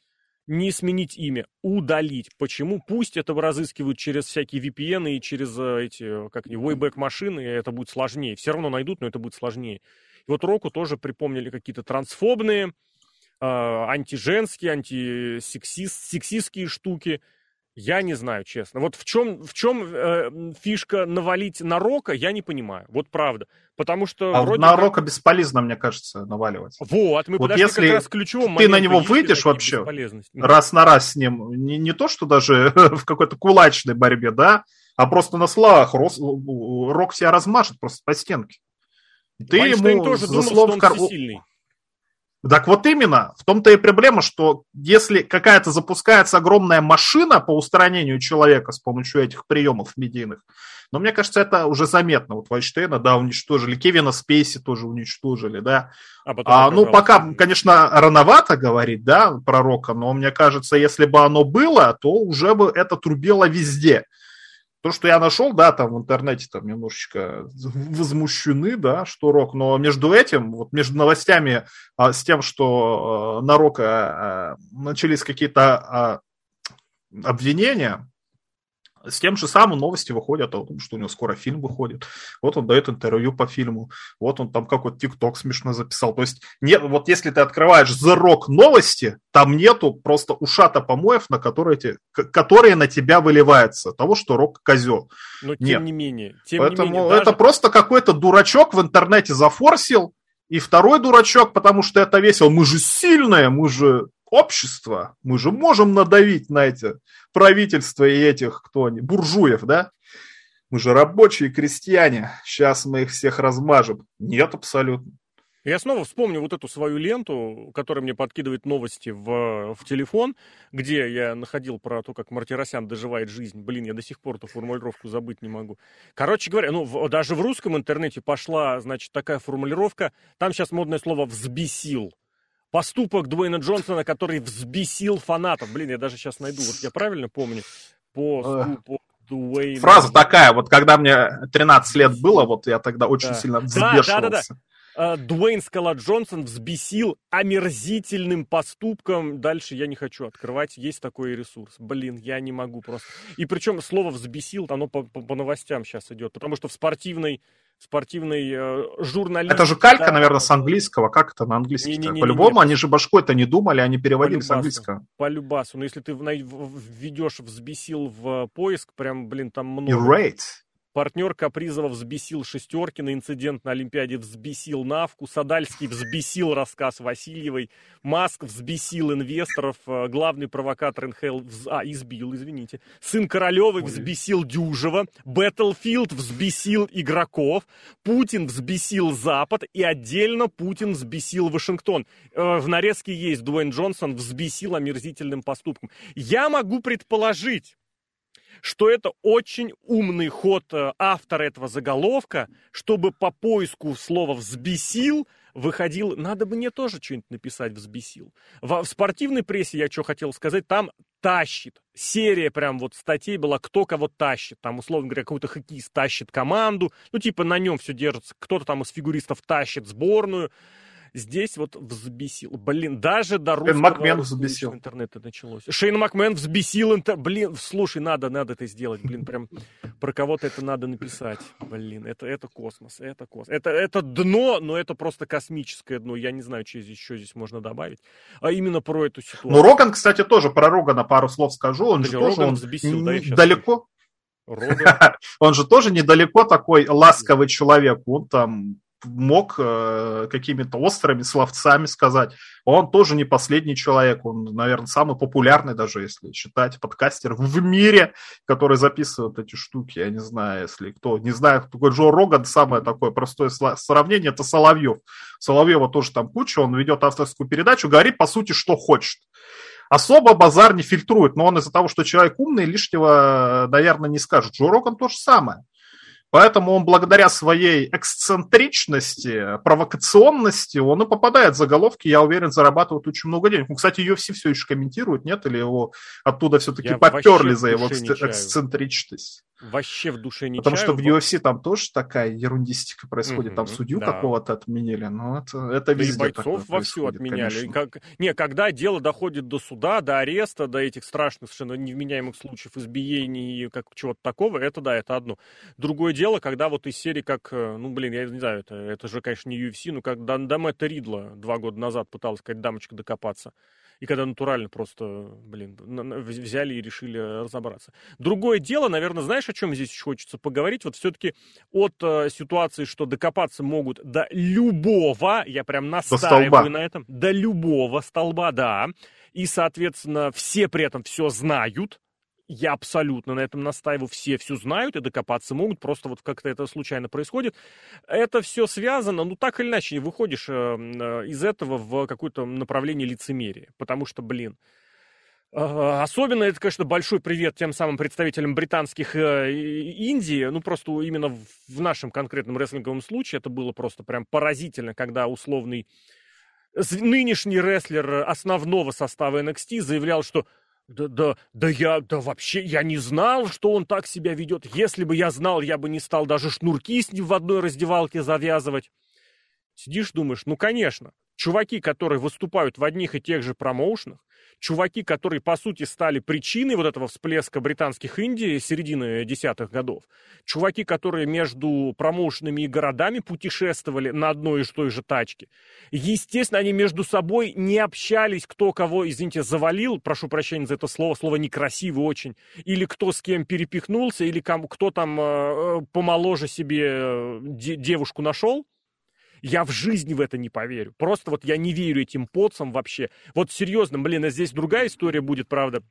Не сменить имя, удалить. Почему? Пусть это разыскивают через всякие VPN и через э, эти, как они, wayback машины, это будет сложнее. Все равно найдут, но это будет сложнее. И вот Року тоже припомнили какие-то трансфобные, э, антиженские, антисексистские штуки. Я не знаю, честно. Вот в чем, в чем э, фишка навалить на Рока, я не понимаю. Вот правда. Потому что... А вроде на как... Рока бесполезно, мне кажется, наваливать. Вот, мы вот если как раз к ключевому ты на него выйдешь вообще раз на раз с ним, не, не то, что даже в какой-то кулачной борьбе, да, а просто на словах Рос, Рок себя размашет просто по стенке. Ты ему тоже за думал, что он кор... сильный. Так вот именно, в том-то и проблема, что если какая-то запускается огромная машина по устранению человека с помощью этих приемов медийных, но мне кажется, это уже заметно. Вот Вайнштейна, да, уничтожили, Кевина Спейси тоже уничтожили, да. А потом а, ну, пока, конечно, рановато говорить, да, про Рока, но мне кажется, если бы оно было, то уже бы это трубило везде. То, что я нашел, да, там в интернете там немножечко возмущены, да, что рок, но между этим, вот между новостями а, с тем, что а, на рока а, начались какие-то а, обвинения, с тем же самым новости выходят о том, что у него скоро фильм выходит. Вот он дает интервью по фильму. Вот он там какой-то ТикТок смешно записал. То есть, не, вот если ты открываешь The Rock новости, там нету просто ушата помоев, на которые, эти, которые на тебя выливаются. Того, что Рок козел. Но тем Нет. не менее. Тем Поэтому не менее, даже... это просто какой-то дурачок в интернете зафорсил. И второй дурачок, потому что это весело. Мы же сильные, мы же общество. Мы же можем надавить на эти правительства и этих, кто они, буржуев, да? Мы же рабочие крестьяне. Сейчас мы их всех размажем. Нет, абсолютно. Я снова вспомню вот эту свою ленту, которая мне подкидывает новости в, в телефон, где я находил про то, как Мартиросян доживает жизнь. Блин, я до сих пор эту формулировку забыть не могу. Короче говоря, ну, в, даже в русском интернете пошла, значит, такая формулировка. Там сейчас модное слово «взбесил» поступок Дуэйна Джонсона, который взбесил фанатов. Блин, я даже сейчас найду, вот я правильно помню, поступок Дуэйна... Фраза такая, вот когда мне 13 лет было, вот я тогда очень да. сильно взбешивался. Да, да, да, да. А, Дуэйн Скала Джонсон взбесил омерзительным поступком. Дальше я не хочу открывать. Есть такой ресурс. Блин, я не могу просто. И причем слово взбесил, оно по, по, по новостям сейчас идет. Потому что в спортивной спортивный э, журналист. Это же калька, да, наверное, с английского. Как это на английский? По-любому, они же башкой-то не думали, они переводили с английского. По любасу. Но если ты введешь взбесил в поиск, прям, блин, там много. Irate. Партнер Капризова взбесил шестерки на инцидент на Олимпиаде, взбесил Навку, Садальский взбесил рассказ Васильевой, Маск взбесил инвесторов, э, главный провокатор НХЛ, вз... а, избил, извините, сын Королевой взбесил Дюжева, Battlefield взбесил игроков, Путин взбесил Запад и отдельно Путин взбесил Вашингтон. Э, в нарезке есть Дуэйн Джонсон взбесил омерзительным поступком. Я могу предположить, что это очень умный ход э, автора этого заголовка, чтобы по поиску слова «взбесил» выходил, надо бы мне тоже что-нибудь написать «взбесил». В, в спортивной прессе, я что хотел сказать, там тащит. Серия прям вот статей была, кто кого тащит. Там, условно говоря, какой-то хоккеист тащит команду. Ну, типа на нем все держится. Кто-то там из фигуристов тащит сборную. Здесь вот взбесил. Блин, даже до русского... Шейн Макмен взбесил. Интернета началось. Шейн Макмен взбесил интер... Блин, слушай, надо, надо это сделать. Блин, прям про кого-то это надо написать. Блин, это, это космос, это космос. Это, это дно, но это просто космическое дно. Я не знаю, что здесь еще здесь можно добавить. А именно про эту ситуацию. Ну, Роган, кстати, тоже про Рогана пару слов скажу. Он же тоже он взбесил, да, далеко... Он же тоже недалеко такой ласковый человек. Он там мог э, какими-то острыми словцами сказать. Он тоже не последний человек, он, наверное, самый популярный даже, если считать подкастер в мире, который записывает эти штуки. Я не знаю, если кто не знает, такой Джо Роган, самое такое простое сравнение, это Соловьев. Соловьева тоже там куча, он ведет авторскую передачу, говорит, по сути, что хочет. Особо базар не фильтрует, но он из-за того, что человек умный, лишнего, наверное, не скажет. Джо Роган то же самое. Поэтому он благодаря своей эксцентричности, провокационности, он и попадает в заголовки, я уверен, зарабатывает очень много денег. Ну, кстати, UFC все еще комментирует, нет? Или его оттуда все-таки поперли за его эксцентричность? Вообще в душе не Потому чаю. что в UFC там тоже такая ерундистика происходит. Угу, там судью да. какого-то отменили. Но это, это да везде и бойцов вовсю отменяли. Как... Не, когда дело доходит до суда, до ареста, до этих страшных, совершенно невменяемых случаев избиений и как чего-то такого, это да, это одно. Другое дело, когда вот из серии как, э, ну, блин, я не знаю, это, это же, конечно, не UFC, но как до, до Мэтта Ридла два года назад пыталась какая-то дамочка докопаться и когда натурально просто, блин, взяли и решили разобраться. Другое дело, наверное, знаешь, о чем здесь еще хочется поговорить? Вот все-таки от э, ситуации, что докопаться могут до любого, я прям настаиваю на этом, до любого столба, да, и, соответственно, все при этом все знают, я абсолютно на этом настаиваю, все все знают и докопаться могут, просто вот как-то это случайно происходит. Это все связано, ну так или иначе, выходишь э, э, из этого в какое-то направление лицемерия, потому что, блин, Особенно это, конечно, большой привет тем самым представителям британских э, Индии. Ну, просто именно в нашем конкретном рестлинговом случае это было просто прям поразительно, когда условный нынешний рестлер основного состава NXT заявлял, что да, да, да я, да вообще, я не знал, что он так себя ведет. Если бы я знал, я бы не стал даже шнурки с ним в одной раздевалке завязывать. Сидишь, думаешь, ну, конечно, чуваки, которые выступают в одних и тех же промоушенах, чуваки, которые, по сути, стали причиной вот этого всплеска британских Индий середины десятых годов, чуваки, которые между промоушенами и городами путешествовали на одной и той же тачке, естественно, они между собой не общались, кто кого, извините, завалил, прошу прощения за это слово, слово некрасивое очень, или кто с кем перепихнулся, или кто там э, э, помоложе себе э, девушку нашел, я в жизни в это не поверю. Просто вот я не верю этим поцам вообще. Вот серьезно, блин, а здесь другая история будет, правда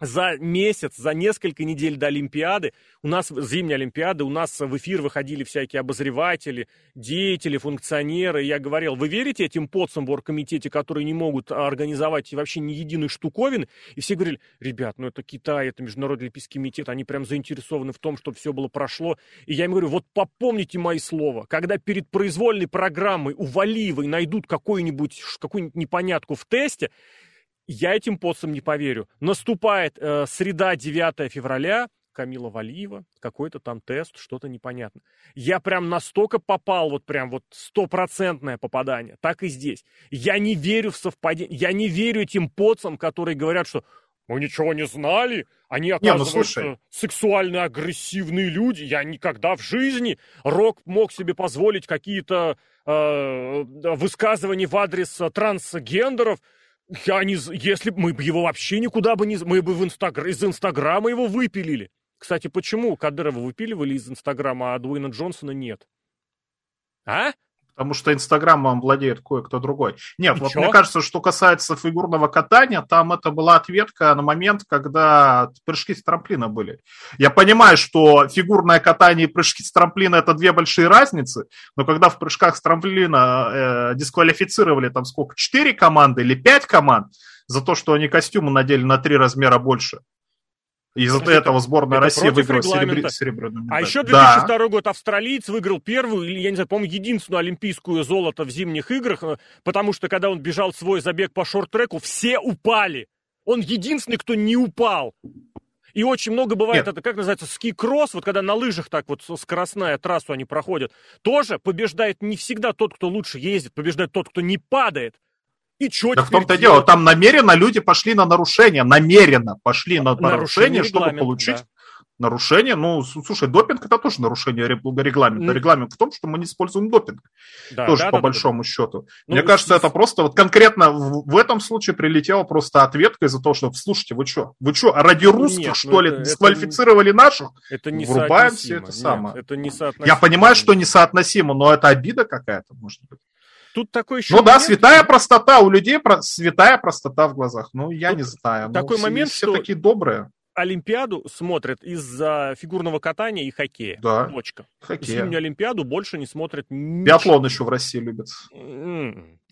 за месяц, за несколько недель до Олимпиады, у нас зимняя Олимпиада, у нас в эфир выходили всякие обозреватели, деятели, функционеры. Я говорил, вы верите этим поцам в оргкомитете, которые не могут организовать вообще ни единой штуковины? И все говорили, ребят, ну это Китай, это Международный Олимпийский комитет, они прям заинтересованы в том, чтобы все было прошло. И я им говорю, вот попомните мои слова, когда перед произвольной программой у Валиевой найдут какую-нибудь какую непонятку в тесте, я этим постам не поверю. Наступает э, среда, 9 февраля, Камила Валиева, какой-то там тест, что-то непонятно. Я прям настолько попал, вот прям вот стопроцентное попадание, так и здесь. Я не верю в совпадение, я не верю этим поцам, которые говорят, что мы ничего не знали, они, оказывается, не, ну, сексуально агрессивные люди. Я никогда в жизни Рок мог себе позволить какие-то э, высказывания в адрес трансгендеров. Я не... Если бы мы бы его вообще никуда бы не... Мы бы в инстагр... из Инстаграма его выпилили. Кстати, почему Кадырова выпиливали из Инстаграма, а Дуэйна Джонсона нет? А? Потому что Инстаграмом владеет кое-кто другой. Нет, И вот чё? мне кажется, что касается фигурного катания, там это была ответка на момент, когда прыжки с трамплина были. Я понимаю, что фигурное катание и прыжки с трамплина это две большие разницы, но когда в прыжках с трамплина э, дисквалифицировали там сколько, четыре команды или пять команд за то, что они костюмы надели на три размера больше, из-за этого сборная России выиграла серебр... серебряную медаль. А еще 2002 да. год австралиец выиграл первую, или, я не знаю, по-моему, единственную олимпийскую золото в зимних играх, э, потому что, когда он бежал свой забег по шорт-треку, все упали. Он единственный, кто не упал. И очень много бывает, Нет. это как называется, ски-кросс, вот когда на лыжах так вот скоростная трассу они проходят, тоже побеждает не всегда тот, кто лучше ездит, побеждает тот, кто не падает. И что да в том-то дело, там намеренно люди пошли на нарушение, намеренно пошли на нарушение, нарушение чтобы получить да нарушение. Ну, слушай, допинг это тоже нарушение регламента. Регламент в том, что мы не используем допинг. Да, тоже да, по да, большому да. счету. Ну, Мне кажется, это просто вот конкретно в, в этом случае прилетела просто ответка из-за того, что, слушайте, вы что, вы что, ради русских, Нет, что ну, ли, это, дисквалифицировали это, наших? Это не Врубаем все это Нет, самое. Это не Я понимаю, что несоотносимо, но это обида какая-то, может быть. Тут такой еще Ну момент... да, святая простота у людей, про... святая простота в глазах. Ну, я Тут не знаю. Такой ну, момент, все, что... такие добрые. Олимпиаду смотрят из-за фигурного катания и хоккея. Да. Точка. Хоккей. Зимнюю Олимпиаду больше не смотрят. Биатлон еще в России любят.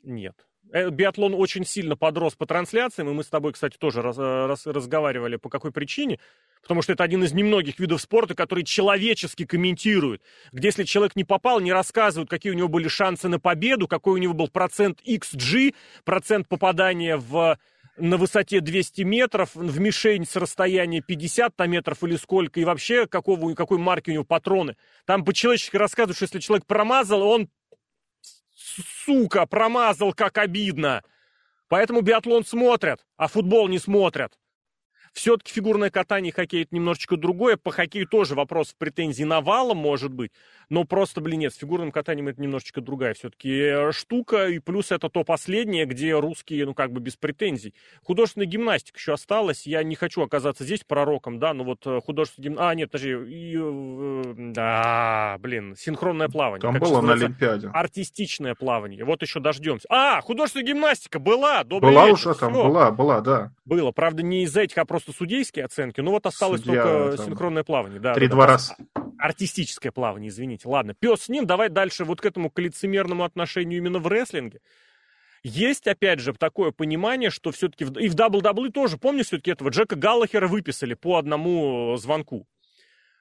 Нет. Э, биатлон очень сильно подрос по трансляциям, и мы с тобой, кстати, тоже раз, э, раз, разговаривали, по какой причине. Потому что это один из немногих видов спорта, который человечески комментирует. Где если человек не попал, не рассказывают, какие у него были шансы на победу, какой у него был процент XG, процент попадания в на высоте 200 метров, в мишень с расстояния 50 метров или сколько, и вообще какого, какой марки у него патроны. Там по-человечески рассказывают, что если человек промазал, он, сука, промазал, как обидно. Поэтому биатлон смотрят, а футбол не смотрят. Все-таки фигурное катание и хоккей это немножечко другое. По хоккею тоже вопрос в претензии навалом может быть. Но просто, блин, нет, с фигурным катанием это немножечко другая все-таки э, штука. И плюс это то последнее, где русские, ну, как бы без претензий. Художественная гимнастика еще осталась. Я не хочу оказаться здесь пророком, да, но вот э, художественная гимнастика... А, нет, подожди. И, э, да, блин, синхронное плавание. Там было на Олимпиаде. Артистичное плавание. Вот еще дождемся. А, художественная гимнастика была. Добрый была вечер. уже там, Все. была, была, да. Было. Правда, не из-за этих, а просто судейские оценки. Ну вот осталось Судья, только там... синхронное плавание. Да, Три-два раза. Артистическое плавание, извините. Ладно, пес с ним. Давай дальше вот к этому к лицемерному отношению именно в рестлинге. Есть, опять же, такое понимание, что все-таки и в WWE тоже, помню, все-таки этого Джека Галлахера выписали по одному звонку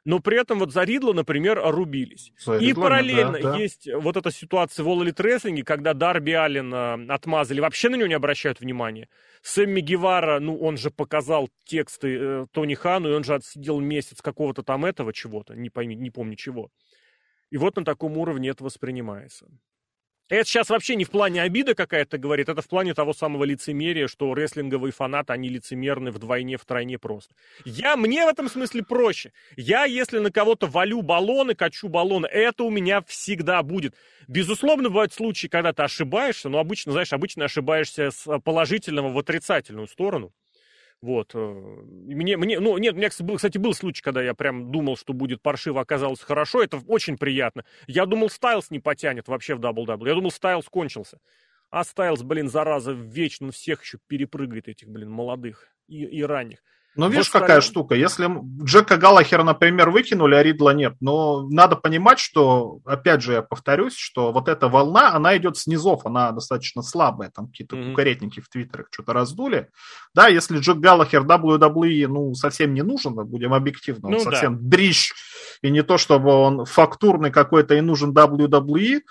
но при этом вот за Ридла, например, рубились. За и Ридлами, параллельно да, да. есть вот эта ситуация в All Elite Wrestling, когда Дарби Аллен э, отмазали, вообще на него не обращают внимания. Сэмми Гевара, ну, он же показал тексты э, Тони Хану, и он же отсидел месяц какого-то там этого чего-то, не, пойми, не помню чего. И вот на таком уровне это воспринимается. Это сейчас вообще не в плане обида какая-то говорит, это в плане того самого лицемерия, что рестлинговые фанаты, они лицемерны вдвойне, втройне просто. Я, мне в этом смысле проще. Я, если на кого-то валю баллоны, качу баллоны, это у меня всегда будет. Безусловно, бывают случаи, когда ты ошибаешься, но обычно, знаешь, обычно ошибаешься с положительного в отрицательную сторону. Вот. Э, мне, мне, ну, нет, у меня, кстати, был случай, когда я прям думал, что будет паршиво, оказалось хорошо. Это очень приятно. Я думал, Стайлс не потянет вообще в WWE. Я думал, Стайлс кончился. А Стайлс, блин, зараза, вечно всех еще перепрыгает, этих, блин, молодых и, и ранних. Ну, видишь, вот какая штука. Если Джека Галлахера, например, выкинули, а Ридла нет, но надо понимать, что, опять же, я повторюсь, что вот эта волна, она идет снизов, она достаточно слабая, там какие-то mm-hmm. кукаретники в Твиттерах что-то раздули. Да, если Джек Галлахер WWE, ну, совсем не нужен, будем объективно, он ну, совсем да. дрищ, и не то, чтобы он фактурный какой-то и нужен WWE,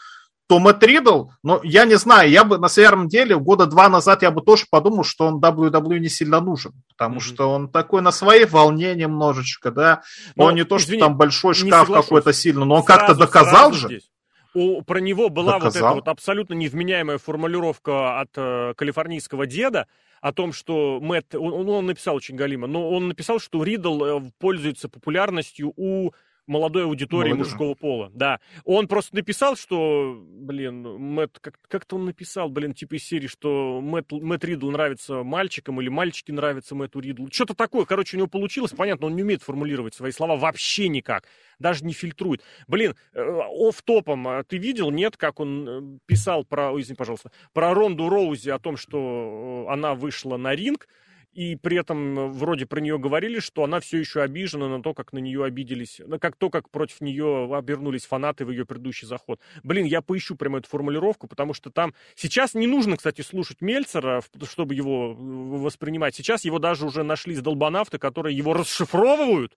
то Мэтт Ридл, ну, я не знаю, я бы на самом деле года два назад я бы тоже подумал, что он WWE не сильно нужен, потому mm-hmm. что он такой на своей волне немножечко, да, но, он не то, извини, что там большой шкаф какой-то сильный, но он сразу, как-то доказал же. Здесь. У, про него была доказал. вот эта вот абсолютно невменяемая формулировка от э, калифорнийского деда, о том, что Мэтт, он, он написал очень галимо, но он написал, что Ридл э, пользуется популярностью у молодой аудитории Молодежи. мужского пола. Да. Он просто написал, что, блин, Мэтт, как, как-то он написал, блин, типа из серии, что Мэтт, Мэтт Ридл нравится мальчикам, или мальчики нравятся Мэтту Ридлу. Что-то такое, короче, у него получилось, понятно, он не умеет формулировать свои слова вообще никак, даже не фильтрует. Блин, э, оф топом а ты видел, нет, как он э, писал про, извини, пожалуйста, про Ронду Роузи о том, что э, она вышла на ринг, и при этом э, вроде про нее говорили, что она все еще обижена на то, как на нее обиделись, на как то, как против нее обернулись фанаты в ее предыдущий заход. Блин, я поищу прямо эту формулировку, потому что там... Сейчас не нужно, кстати, слушать Мельцера, чтобы его э, воспринимать. Сейчас его даже уже нашли долбанавты, которые его расшифровывают,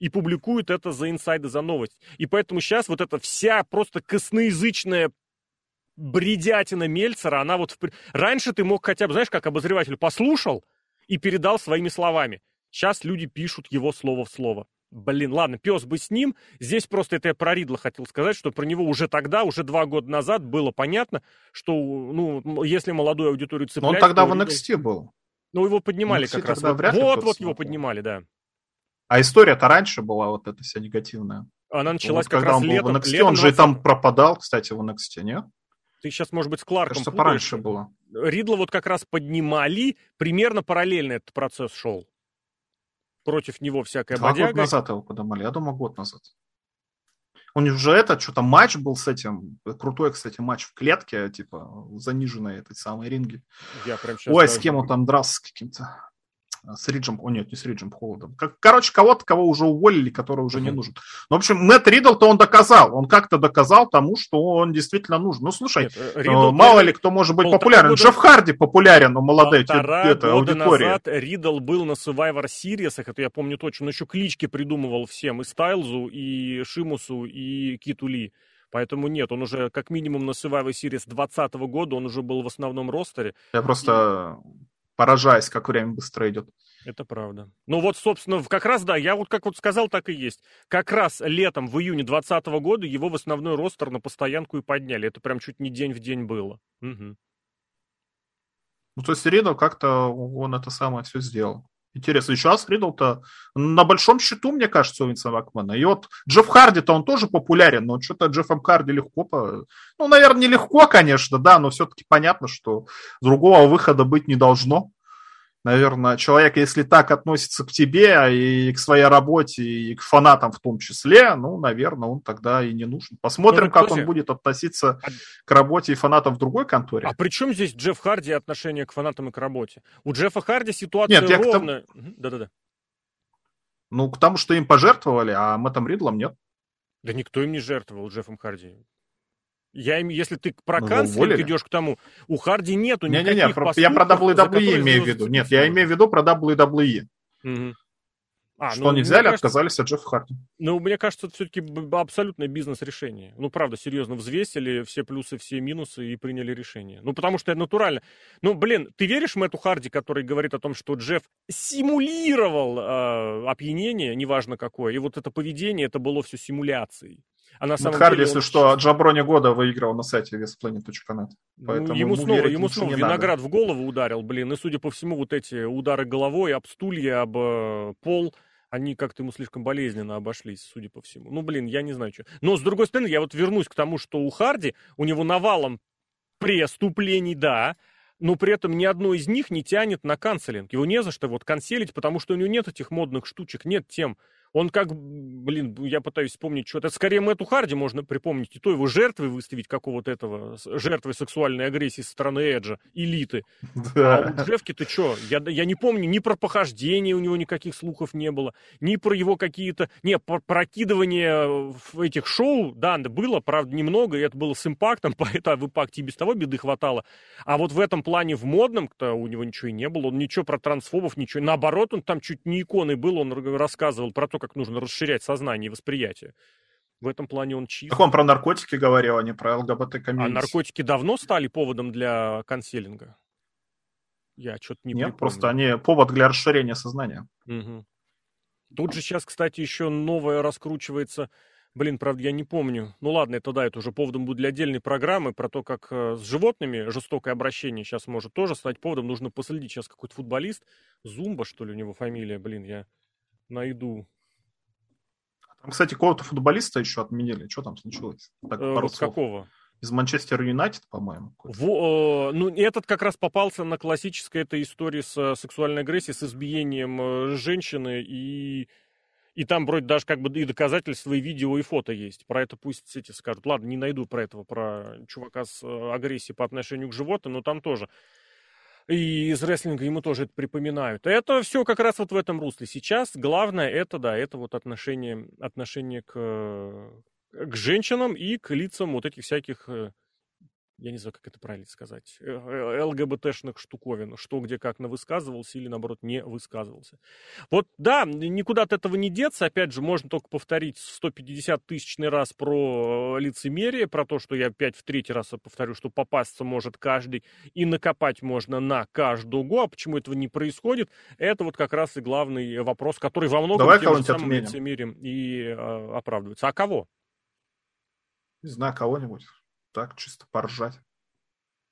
и публикуют это за инсайды, за новость. И поэтому сейчас вот эта вся просто косноязычная бредятина Мельцера, она вот... В... Раньше ты мог хотя бы, знаешь, как обозреватель послушал, и передал своими словами. Сейчас люди пишут его слово в слово. Блин, ладно, пес бы с ним. Здесь просто это я про Ридла хотел сказать, что про него уже тогда, уже два года назад было понятно, что, ну, если молодую аудиторию цеплять... Но он тогда в NXT Ридл... был. Ну, его поднимали как раз. Вот, вот, вот его поднимали, да. А история-то раньше была вот эта вся негативная. Она началась вот, как раз он летом. NXT, летом он же 20... там пропадал, кстати, в NXT, нет? Ты сейчас, может быть, с Кларком Кажется, пораньше было. Ридла вот как раз поднимали, примерно параллельно этот процесс шел. Против него всякая Два бодяга. года назад его поднимали, я думаю, год назад. У них же это, что-то матч был с этим, крутой, кстати, матч в клетке, типа, заниженной этой самой ринге. Я прям Ой, с кем он там дрался с каким-то с Риджем, о нет, не с Риджем Холодом. Короче, кого-то, кого уже уволили, который уже не нужен. Ну, в общем, Мэтт Ридл-то он доказал. Он как-то доказал тому, что он действительно нужен. Ну, слушай, нет, э, Ридл, мало ли кто может быть популярен. Года... Джефф Харди популярен у молодой это, аудитории. назад Ридл был на Survivor Series, это я помню точно. Он еще клички придумывал всем. И Стайлзу, и Шимусу, и Киту Ли. Поэтому нет, он уже как минимум на Survivor Series 2020 года, он уже был в основном ростере. Я просто поражаясь, как время быстро идет. Это правда. Ну вот, собственно, как раз, да, я вот как вот сказал, так и есть. Как раз летом, в июне 2020 года его в основной ростер на постоянку и подняли. Это прям чуть не день в день было. Угу. Ну, то есть Ридл как-то он это самое все сделал. Интересно, и сейчас Ридл-то на большом счету, мне кажется, у Винса Макмана. И вот Джефф Харди-то он тоже популярен, но что-то Джеффом Харди легко... По... Ну, наверное, не легко, конечно, да, но все-таки понятно, что другого выхода быть не должно наверное, человек, если так относится к тебе и к своей работе, и к фанатам в том числе, ну, наверное, он тогда и не нужен. Посмотрим, ну, как он будет относиться а... к работе и фанатам в другой конторе. А при чем здесь Джефф Харди отношение к фанатам и к работе? У Джеффа Харди ситуация Нет, ровно... Да-да-да. Ну, к тому, что им пожертвовали, а Мэттом Ридлом нет. Да никто им не жертвовал, Джеффом Харди. Я, если ты про ну, канцлер идешь к тому, у Харди нету не, никаких не, не, про, Я про WWE имею в виду. Нет, я имею в виду про WWE. Угу. А, что ну, они взяли, кажется, отказались от Джеффа Харди. Ну, мне кажется, это все-таки абсолютное бизнес-решение. Ну, правда, серьезно, взвесили все плюсы, все минусы и приняли решение. Ну, потому что это натурально. Ну, блин, ты веришь Мэтту Харди, который говорит о том, что Джефф симулировал э, опьянение, неважно какое, и вот это поведение, это было все симуляцией. А на самом Харди, деле если он... что, Джаброни года выиграл на сайте весplanet.net. Ну, ему снова, ему снова виноград надо. в голову ударил, блин. И, судя по всему, вот эти удары головой об стулья, об э, пол, они как-то ему слишком болезненно обошлись, судя по всему. Ну, блин, я не знаю, что. Но, с другой стороны, я вот вернусь к тому, что у Харди, у него навалом преступлений, да, но при этом ни одно из них не тянет на канцелинг. Его не за что вот канцелить, потому что у него нет этих модных штучек, нет тем, он как, блин, я пытаюсь вспомнить что-то. Это скорее Мэтту Харди можно припомнить. И то его жертвой выставить какого-то этого, жертвой сексуальной агрессии со стороны Эджа, элиты. Да. А у Джефки ты что? Я, я не помню, ни про похождение у него никаких слухов не было, ни про его какие-то... Не, про прокидывание этих шоу, да, было, правда, немного, и это было с импактом, поэтому в импакте и без того беды хватало. А вот в этом плане в модном-то у него ничего и не было. Он ничего про трансфобов, ничего. Наоборот, он там чуть не иконой был, он рассказывал про то, как нужно расширять сознание и восприятие. В этом плане он чист. Так он про наркотики говорил, а не про ЛГБТ-комьюнити. А наркотики давно стали поводом для конселинга? Я что-то не Нет, припомню. просто они повод для расширения сознания. Угу. Тут же сейчас, кстати, еще новое раскручивается. Блин, правда, я не помню. Ну ладно, это да, это уже поводом будет для отдельной программы про то, как э, с животными жестокое обращение сейчас может тоже стать поводом. Нужно последить сейчас какой-то футболист. Зумба, что ли, у него фамилия, блин, я найду там, кстати, какого-то футболиста еще отменили. Что там случилось? Так, э, какого? Из Манчестер Юнайтед, по-моему. Во, э, ну, этот как раз попался на классической этой истории с э, сексуальной агрессией, с избиением э, женщины, и, и там вроде даже как бы и доказательства, и видео, и фото есть. Про это пусть эти скажут. Ладно, не найду про этого, про чувака с э, агрессией по отношению к животным, но там тоже и из рестлинга ему тоже это припоминают. Это все как раз вот в этом русле. Сейчас главное это, да, это вот отношение, отношение к, к женщинам и к лицам вот этих всяких э, я не знаю, как это правильно сказать, э, э, ЛГБТшных штуковин, что где как на высказывался или, наоборот, не высказывался. Вот, да, никуда от этого не деться, опять же, можно только повторить 150 тысячный раз про лицемерие, про то, что я опять в третий раз повторю, что попасться может каждый, и накопать можно на каждого, а почему этого не происходит, это вот как раз и главный вопрос, который во многом Давай тем же самым лицемерием и э, оправдывается. А кого? Не знаю, кого-нибудь. Так, чисто поржать.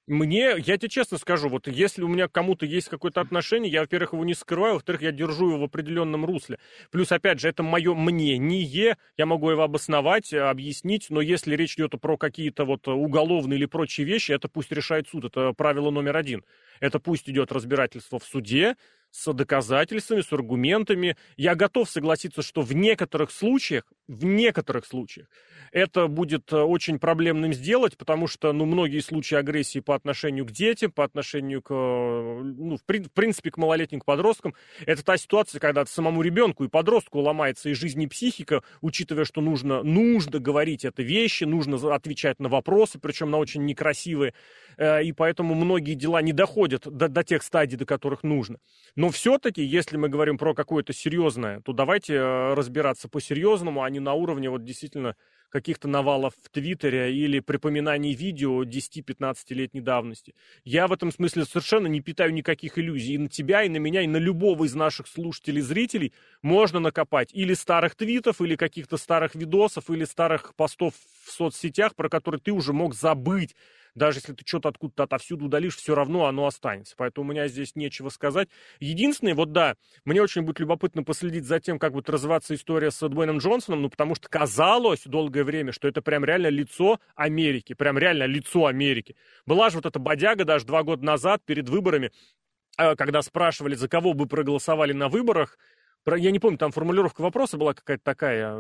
Мне, я тебе честно скажу, вот если у меня к кому-то есть какое-то отношение, я, во-первых, его не скрываю, во-вторых, я держу его в определенном русле. Плюс, опять же, это мое мнение, я могу его обосновать, объяснить, но если речь идет про какие-то вот уголовные или прочие вещи, это пусть решает суд, это правило номер один. Это пусть идет разбирательство в суде, с доказательствами, с аргументами. Я готов согласиться, что в некоторых случаях, в некоторых случаях, это будет э, очень проблемным сделать, потому что, ну, многие случаи агрессии по отношению к детям, по отношению к, э, ну, в, в принципе, к малолетним, к подросткам, это та ситуация, когда самому ребенку и подростку ломается и жизнь, и психика, учитывая, что нужно, нужно говорить это вещи, нужно отвечать на вопросы, причем на очень некрасивые, э, и поэтому многие дела не доходят до, до тех стадий, до которых нужно. Но все-таки, если мы говорим про какое-то серьезное, то давайте разбираться по-серьезному, а не на уровне вот действительно каких-то навалов в Твиттере или припоминаний видео 10-15-летней давности. Я в этом смысле совершенно не питаю никаких иллюзий. И на тебя, и на меня, и на любого из наших слушателей, зрителей можно накопать или старых твитов, или каких-то старых видосов, или старых постов в соцсетях, про которые ты уже мог забыть даже если ты что-то откуда-то отовсюду удалишь, все равно оно останется. Поэтому у меня здесь нечего сказать. Единственное, вот да, мне очень будет любопытно последить за тем, как будет развиваться история с Дуэйном Джонсоном, ну, потому что казалось долгое время, что это прям реально лицо Америки, прям реально лицо Америки. Была же вот эта бодяга даже два года назад перед выборами, э, когда спрашивали, за кого бы проголосовали на выборах, я не помню, там формулировка вопроса была какая-то такая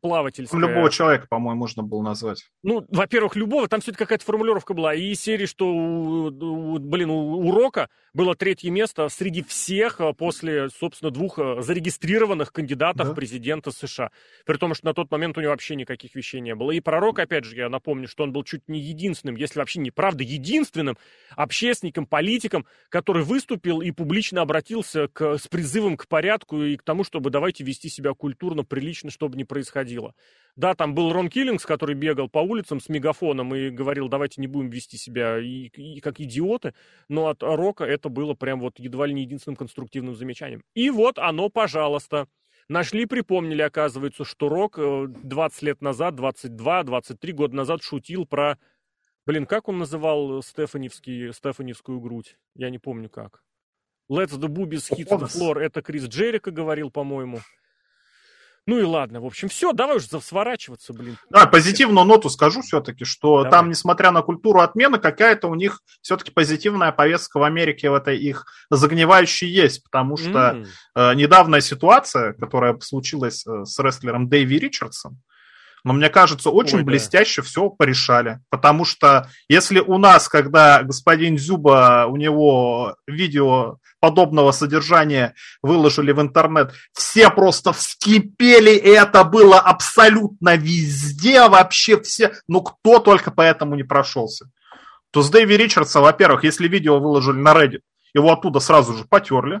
плавательская. Любого человека, по-моему, можно было назвать. Ну, во-первых, любого, там все-таки какая-то формулировка была. И серии, что, у, блин, у урока было третье место среди всех а, после, собственно, двух а, зарегистрированных кандидатов да. президента США. При том, что на тот момент у него вообще никаких вещей не было. И пророк, опять же, я напомню, что он был чуть не единственным, если вообще не правда, единственным общественником, политиком, который выступил и публично обратился к, с призывом к порядку и к тому, чтобы давайте вести себя культурно, прилично, чтобы не происходило. Да, там был Рон Киллингс, который бегал по улицам с мегафоном и говорил, давайте не будем вести себя и, и как идиоты, но от Рока это было прям вот едва ли не единственным конструктивным замечанием. И вот оно, пожалуйста. Нашли, припомнили, оказывается, что Рок 20 э, лет назад, 22-23 года назад шутил про... Блин, как он называл Стефаневский, Стефаневскую грудь? Я не помню как. Let's the boobies hit the floor. Это Крис Джерика говорил, по-моему. Ну и ладно, в общем, все, давай уже сворачиваться, блин. Да, позитивную ноту скажу все-таки, что давай. там, несмотря на культуру отмены, какая-то у них все-таки позитивная повестка в Америке в этой их загнивающей есть, потому что mm. э, недавняя ситуация, которая случилась э, с рестлером Дэйви Ричардсом, но мне кажется, очень Ой, блестяще да. все порешали. Потому что если у нас, когда господин Зюба, у него видео подобного содержания выложили в интернет, все просто вскипели, и это было абсолютно везде, вообще все, ну кто только поэтому не прошелся. То с Дэйви Ричардса, во-первых, если видео выложили на Reddit, его оттуда сразу же потерли,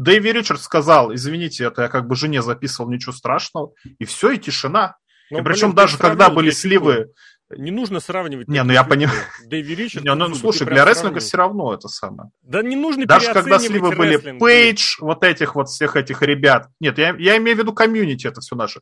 Дэйви Ричардс сказал, извините, это я как бы жене записывал, ничего страшного, и все, и тишина. Ну, и причем блин, даже когда были сливы... Не нужно сравнивать. Не, ну я понимаю. Дэви Ричард. Не, ну, ну слушай, для рестлинга все равно это самое. Да не нужно Даже когда сливы были Пейдж, вот этих вот всех этих ребят. Нет, я, я имею в виду комьюнити это все наше.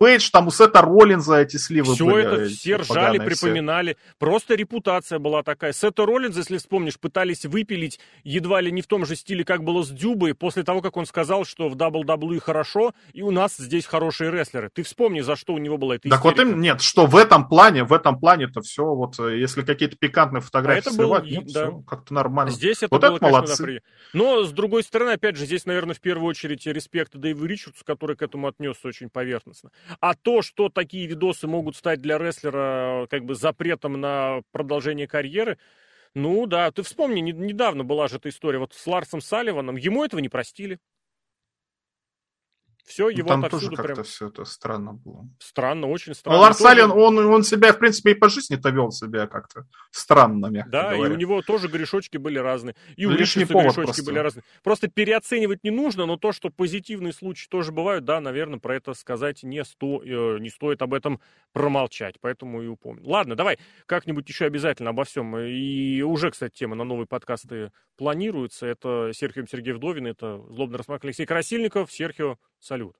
Пейдж, там у Сета Роллинза эти сливы все были. Все это все ржали, припоминали. Все. Просто репутация была такая. Сета Роллинза, если вспомнишь, пытались выпилить едва ли не в том же стиле, как было с Дюбой, после того, как он сказал, что в WWE хорошо, и у нас здесь хорошие рестлеры. Ты вспомни, за что у него была эта истерика. Так вот им, нет, что в этом плане, в этом плане-то все, вот э, если какие-то пикантные фотографии а сливать, был, нет, да. все как-то нормально. Здесь это вот было, это конечно, молодцы. Да, Но, с другой стороны, опять же, здесь, наверное, в первую очередь респект Дэйву Ричардсу, который к этому отнесся очень поверхностно. А то, что такие видосы могут стать для рестлера как бы запретом на продолжение карьеры, ну да, ты вспомни, не, недавно была же эта история вот с Ларсом Салливаном, ему этого не простили. Все, его Там тоже как-то все это странно было. Странно, очень странно. Но Ларс тоже... Аллен, он, он себя, в принципе, и по жизни-то вел себя как-то странно, мягко Да, говоря. и у него тоже грешочки были разные. И у Лишний повод грешочки просто. были разные. Просто переоценивать не нужно, но то, что позитивные случаи тоже бывают, да, наверное, про это сказать не, сто... Э, не стоит об этом промолчать. Поэтому и упомню. Ладно, давай как-нибудь еще обязательно обо всем. И уже, кстати, тема на новые подкасты планируется. Это Серхио Сергей Вдовин, это Злобный Расмак Алексей Красильников. Серхио, салют.